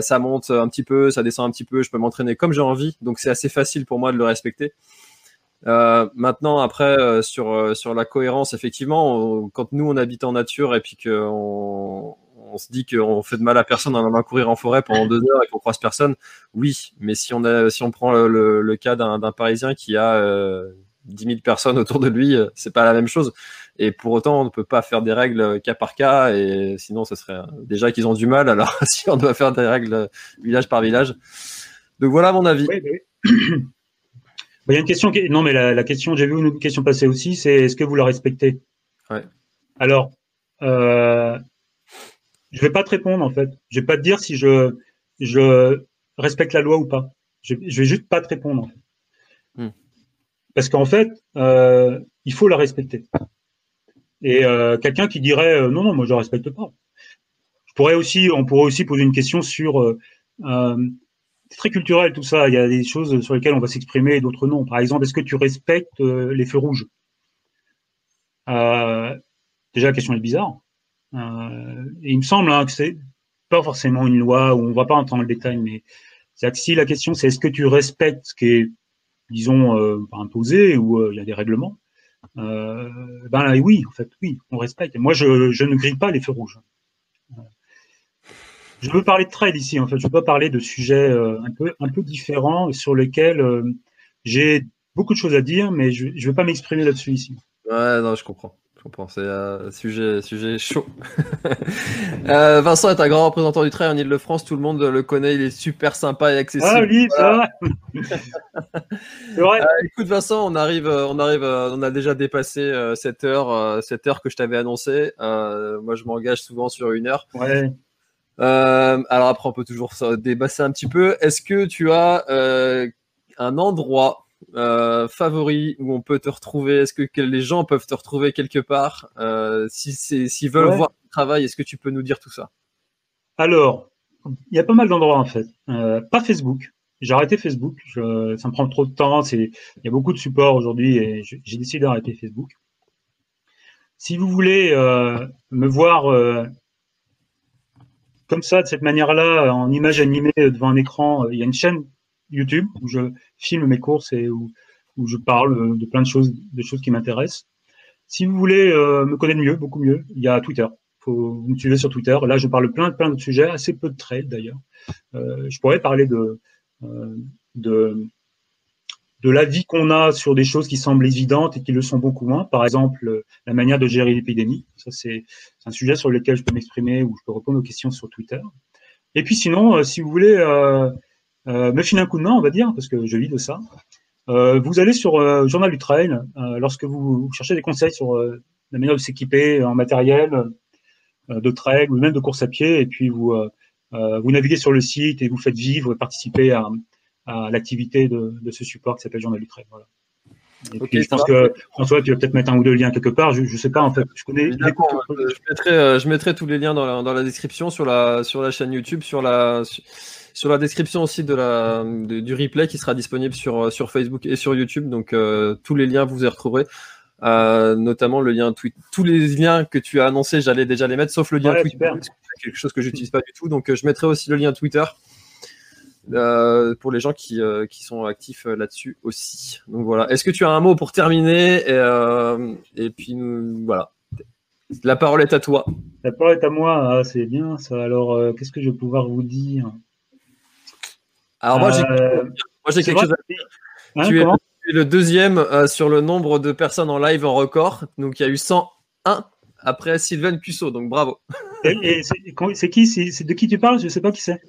ça monte un petit peu, ça descend un petit peu, je peux m'entraîner comme j'ai envie, donc c'est assez facile pour moi de le respecter. maintenant, après, sur, sur la cohérence, effectivement, quand nous on habite en nature et puis qu'on on se dit qu'on fait de mal à personne en allant courir en forêt pendant deux heures et qu'on croise personne, oui. Mais si on a, si on prend le, cas d'un Parisien qui a euh, 10 000 personnes autour de lui, euh, c'est pas la même chose. Et pour autant, on ne peut pas faire des règles cas par cas, et sinon, ce serait déjà qu'ils ont du mal. Alors, si on doit faire des règles village par village, donc voilà mon avis. Oui, oui. Il y a une question qui... Non, mais la, question, j'ai vu une question passer aussi, c'est est-ce que vous la respectez? Ouais. Alors, euh, je vais pas te répondre en fait. Je vais pas te dire si je je respecte la loi ou pas. Je, je vais juste pas te répondre. En fait. Hmm. Parce qu'en fait, euh, il faut la respecter. Et euh, quelqu'un qui dirait euh, non non moi je respecte pas. Je pourrais aussi on pourrait aussi poser une question sur euh, très culturel tout ça. Il y a des choses sur lesquelles on va s'exprimer et d'autres non. Par exemple, est-ce que tu respectes les feux rouges? Déjà, la question est bizarre. Euh, il me semble hein, que c'est pas forcément une loi où on va pas entendre le détail, mais c'est si la question c'est est-ce que tu respectes ce qui est, disons, euh, imposé ou euh, il y a des règlements Ben oui, en fait, oui, on respecte. moi, je, je ne grille pas les feux rouges. Je veux parler de trade ici, en fait. Je veux pas parler de sujets un peu un peu différents sur lesquels j'ai beaucoup de choses à dire, mais je ne veux pas m'exprimer là-dessus ici. Ouais, non, je comprends. Je comprends, c'est un sujet, sujet chaud. euh, Vincent est un grand représentant du trail en Ile-de-France, tout le monde le connaît, il est super sympa et accessible. Ah oui, voilà. c'est vrai. Euh, écoute Vincent, on arrive, euh, on arrive, on a déjà dépassé cette heure, cette heure que je t'avais annoncé. moi, je m'engage souvent sur une heure. Ouais. alors après, on peut toujours débasser un petit peu. Est-ce que tu as un endroit euh, favori où on peut te retrouver Est-ce que, les gens peuvent te retrouver quelque part? Euh, Si s'ils veulent voir ton travail, est-ce que tu peux nous dire tout ça? Alors, il y a pas mal d'endroits en fait. Euh, pas Facebook. J'ai arrêté Facebook. Je, ça me prend trop de temps. Il y a beaucoup de supports aujourd'hui et j'ai décidé d'arrêter Facebook. Si vous voulez me voir comme ça, de cette manière-là, en image animée devant un écran, il y a une chaîne YouTube où je filme mes courses et où, je parle de plein de choses, des choses qui m'intéressent. Si vous voulez euh, me connaître mieux, beaucoup mieux, il y a Twitter. Faut vous me suivez sur Twitter. Là, je parle plein, plein de sujets, assez peu de trail d'ailleurs. Euh, je pourrais parler de, euh, de de la vie qu'on a sur des choses qui semblent évidentes et qui le sont beaucoup moins. Par exemple, la manière de gérer l'épidémie. Ça, c'est un sujet sur lequel je peux m'exprimer ou je peux répondre aux questions sur Twitter. Et puis sinon, si vous voulez me filer un coup de main, on va dire, parce que je vis de ça. Euh, vous allez sur euh, Journal du Trail lorsque vous, cherchez des conseils sur la manière de s'équiper en matériel de trail ou même de course à pied, et puis vous vous naviguez sur le site et vous faites vivre et participer à, à l'activité de, de, ce support qui s'appelle Journal du Trail. Voilà. Et puis, je pense que François, tu vas peut-être mettre un ou deux liens quelque part. Je, je sais pas en fait. Je connais. je mettrai, je mettrai tous les liens dans la, dans la description sur la sur la chaîne YouTube, sur la sur la description aussi de la, du replay qui sera disponible sur, euh, sur Facebook et sur YouTube. Donc euh, tous les liens vous y retrouverez. Euh, notamment le lien tweet. Tous les liens que tu as annoncés, j'allais déjà les mettre, sauf le lien Twitter, quelque chose que j'utilise pas du tout. Donc je mettrai aussi le lien Twitter pour les gens qui, qui sont actifs là-dessus aussi. Donc voilà. Est-ce que tu as un mot pour terminer et, et puis voilà. La parole est à toi. La parole est à moi. Ah, c'est bien ça. Alors qu'est-ce que je vais pouvoir vous dire? Alors moi, j'ai euh, quelque chose à dire. Hein, tu, es, le deuxième euh, sur le nombre de personnes en live en record. Donc il y a eu 101 après Sylvain Cusso. Donc bravo. Et, c'est qui C'est de qui tu parles? Je ne sais pas qui c'est.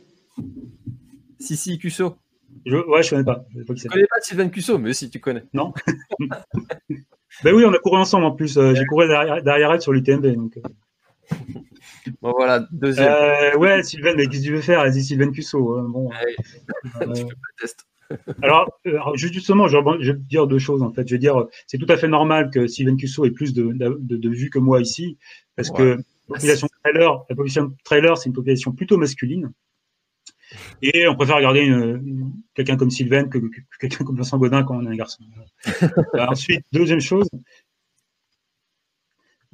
Sissi Cusso. Je, ouais, je connais pas. Je ne connais pas Sylvain Cusso, mais si tu connais. Non. ben oui, on a couru ensemble en plus. Euh, j'ai couru derrière, derrière, elle sur l'UTMB. Donc... Bon, voilà, deuxième. Euh, ouais, Sylvain, mais qu'est-ce que tu veux faire? Vas-y, Sylvain Cusso. Hein, bon. Euh, alors, alors, justement, je vais dire deux choses en fait. Je vais dire, c'est tout à fait normal que Sylvain Cusso ait plus de, de, de, vues que moi ici, parce que la population trailer, la population trailer, c'est une population plutôt masculine. Et on préfère regarder quelqu'un comme Sylvain que, que quelqu'un comme Vincent Godin quand on est un garçon. ensuite, deuxième chose,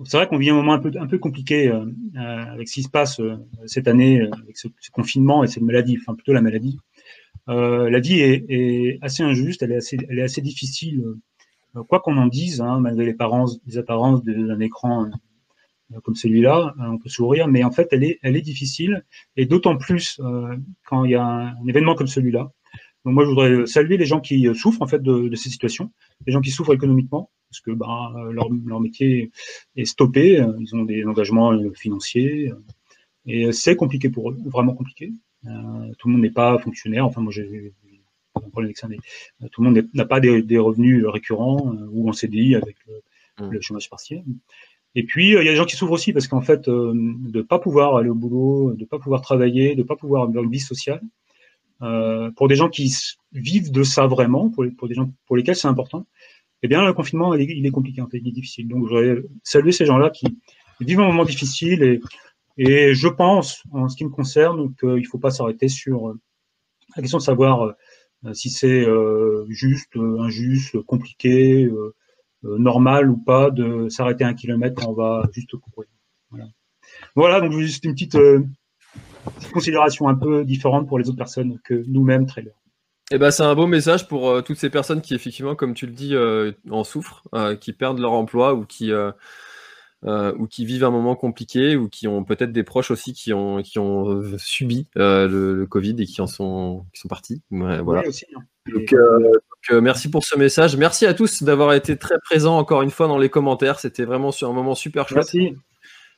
c'est vrai qu'on vit un moment un peu, compliqué euh, euh, avec ce qui se passe euh, cette année, avec ce, confinement et cette maladie, enfin plutôt la maladie. la vie est, assez injuste, elle est assez, difficile, quoi qu'on en dise, hein, malgré les, apparences, d'un écran comme celui-là, on peut sourire, mais en fait, elle est difficile, et d'autant plus quand il y a un, événement comme celui-là. Donc moi, je voudrais saluer les gens qui souffrent en fait de, de ces situations, les gens qui souffrent économiquement, parce que bah, leur, leur, métier est stoppé, ils ont des engagements financiers, et c'est compliqué pour eux, vraiment compliqué. Euh, tout le monde n'est pas fonctionnaire, enfin moi j'ai un problème avec ça, mais euh, tout le monde n'a pas des, des, revenus récurrents euh, ou en CDI avec le, mmh. le, chômage partiel. Et puis il y a des gens qui souffrent aussi parce qu'en fait de ne pas pouvoir aller au boulot, de ne pas pouvoir travailler, de ne pas pouvoir avoir une vie sociale, euh, pour des gens qui vivent de ça vraiment, pour, pour des gens pour lesquels c'est important, eh bien, le confinement, il est, compliqué, il est difficile. Donc, je voudrais saluer ces gens-là qui vivent un moment difficile et, et je pense, en ce qui me concerne, qu'il ne faut pas s'arrêter sur, la question de savoir si c'est juste, injuste, compliqué, normal ou pas de s'arrêter un kilomètre quand on va juste courir. Voilà, voilà donc juste une petite considération un peu différente pour les autres personnes que nous-mêmes trailers. Eh ben, c'est un beau message pour euh, toutes ces personnes qui, effectivement, comme tu le dis, euh, en souffrent, euh, qui perdent leur emploi ou qui, ou qui vivent un moment compliqué ou qui ont peut-être des proches aussi qui ont, qui ont subi le, Covid et qui en sont, qui sont partis. voilà. Hein. Donc, merci pour ce message. Merci à tous d'avoir été très présents encore une fois dans les commentaires. C'était vraiment sur un moment super chouette. Merci.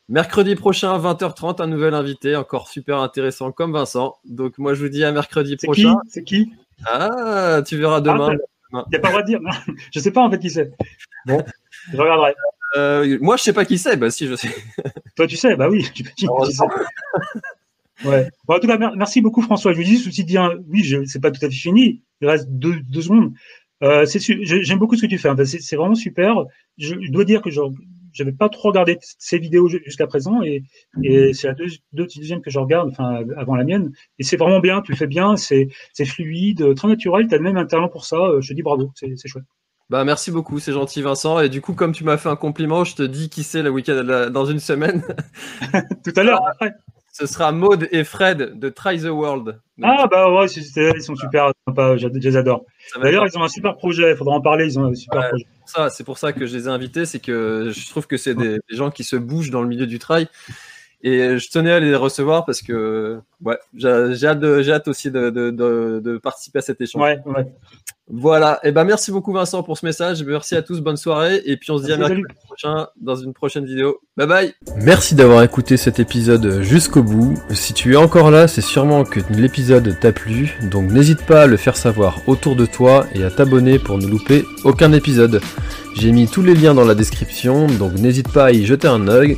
Mercredi prochain, 20h30, un nouvel invité, encore super intéressant comme Vincent. Donc moi je vous dis à mercredi prochain. C'est qui? Ah, tu verras demain. Il n'y a pas le droit de dire. je sais pas en fait qui c'est. Bon, je regarderai. Euh, moi, je sais pas qui c'est. Bah, si, je sais. Toi, tu sais. Bah oui. Tu, tu, ouais. Bon, en tout cas, merci beaucoup, François. Je vous dis, ceci dit, oui, je, c'est pas tout à fait fini. Il reste deux, deux secondes. Euh, j'aime beaucoup ce que tu fais. C'est, c'est vraiment super. Je, dois dire que je, j'avais pas trop regardé ces vidéos jusqu'à présent et, et c'est la deuxième que je regarde, enfin avant la mienne. Et c'est vraiment bien, tu le fais bien, c'est fluide, très naturel. Tu as même un talent pour ça. Je te dis bravo, c'est chouette. Bah merci beaucoup, c'est gentil Vincent. Et du coup, comme tu m'as fait un compliment, je te dis qui c'est le week-end dans une semaine. Tout à l'heure, après. Ce sera Maud et Fred de Try the World. ah bah ouais, ils sont super sympas, je, les adore. D'ailleurs, ils ont un super projet, il faudra en parler, ils ont un super projet. C'est pour ça que je les ai invités, c'est que je trouve que c'est des, gens qui se bougent dans le milieu du trail. Et je tenais à les recevoir parce que ouais, j'ai hâte, hâte, aussi de, de, de, participer à cet échange. Ouais, ouais. Voilà, et eh ben merci beaucoup Vincent pour ce message. Merci à tous, bonne soirée. Et puis on se dit à mercredi prochain dans une prochaine vidéo. Bye bye. Merci d'avoir écouté cet épisode jusqu'au bout. Si tu es encore là, c'est sûrement que l'épisode t'a plu. Donc n'hésite pas à le faire savoir autour de toi et à t'abonner pour ne louper aucun épisode. J'ai mis tous les liens dans la description, donc n'hésite pas à y jeter un œil.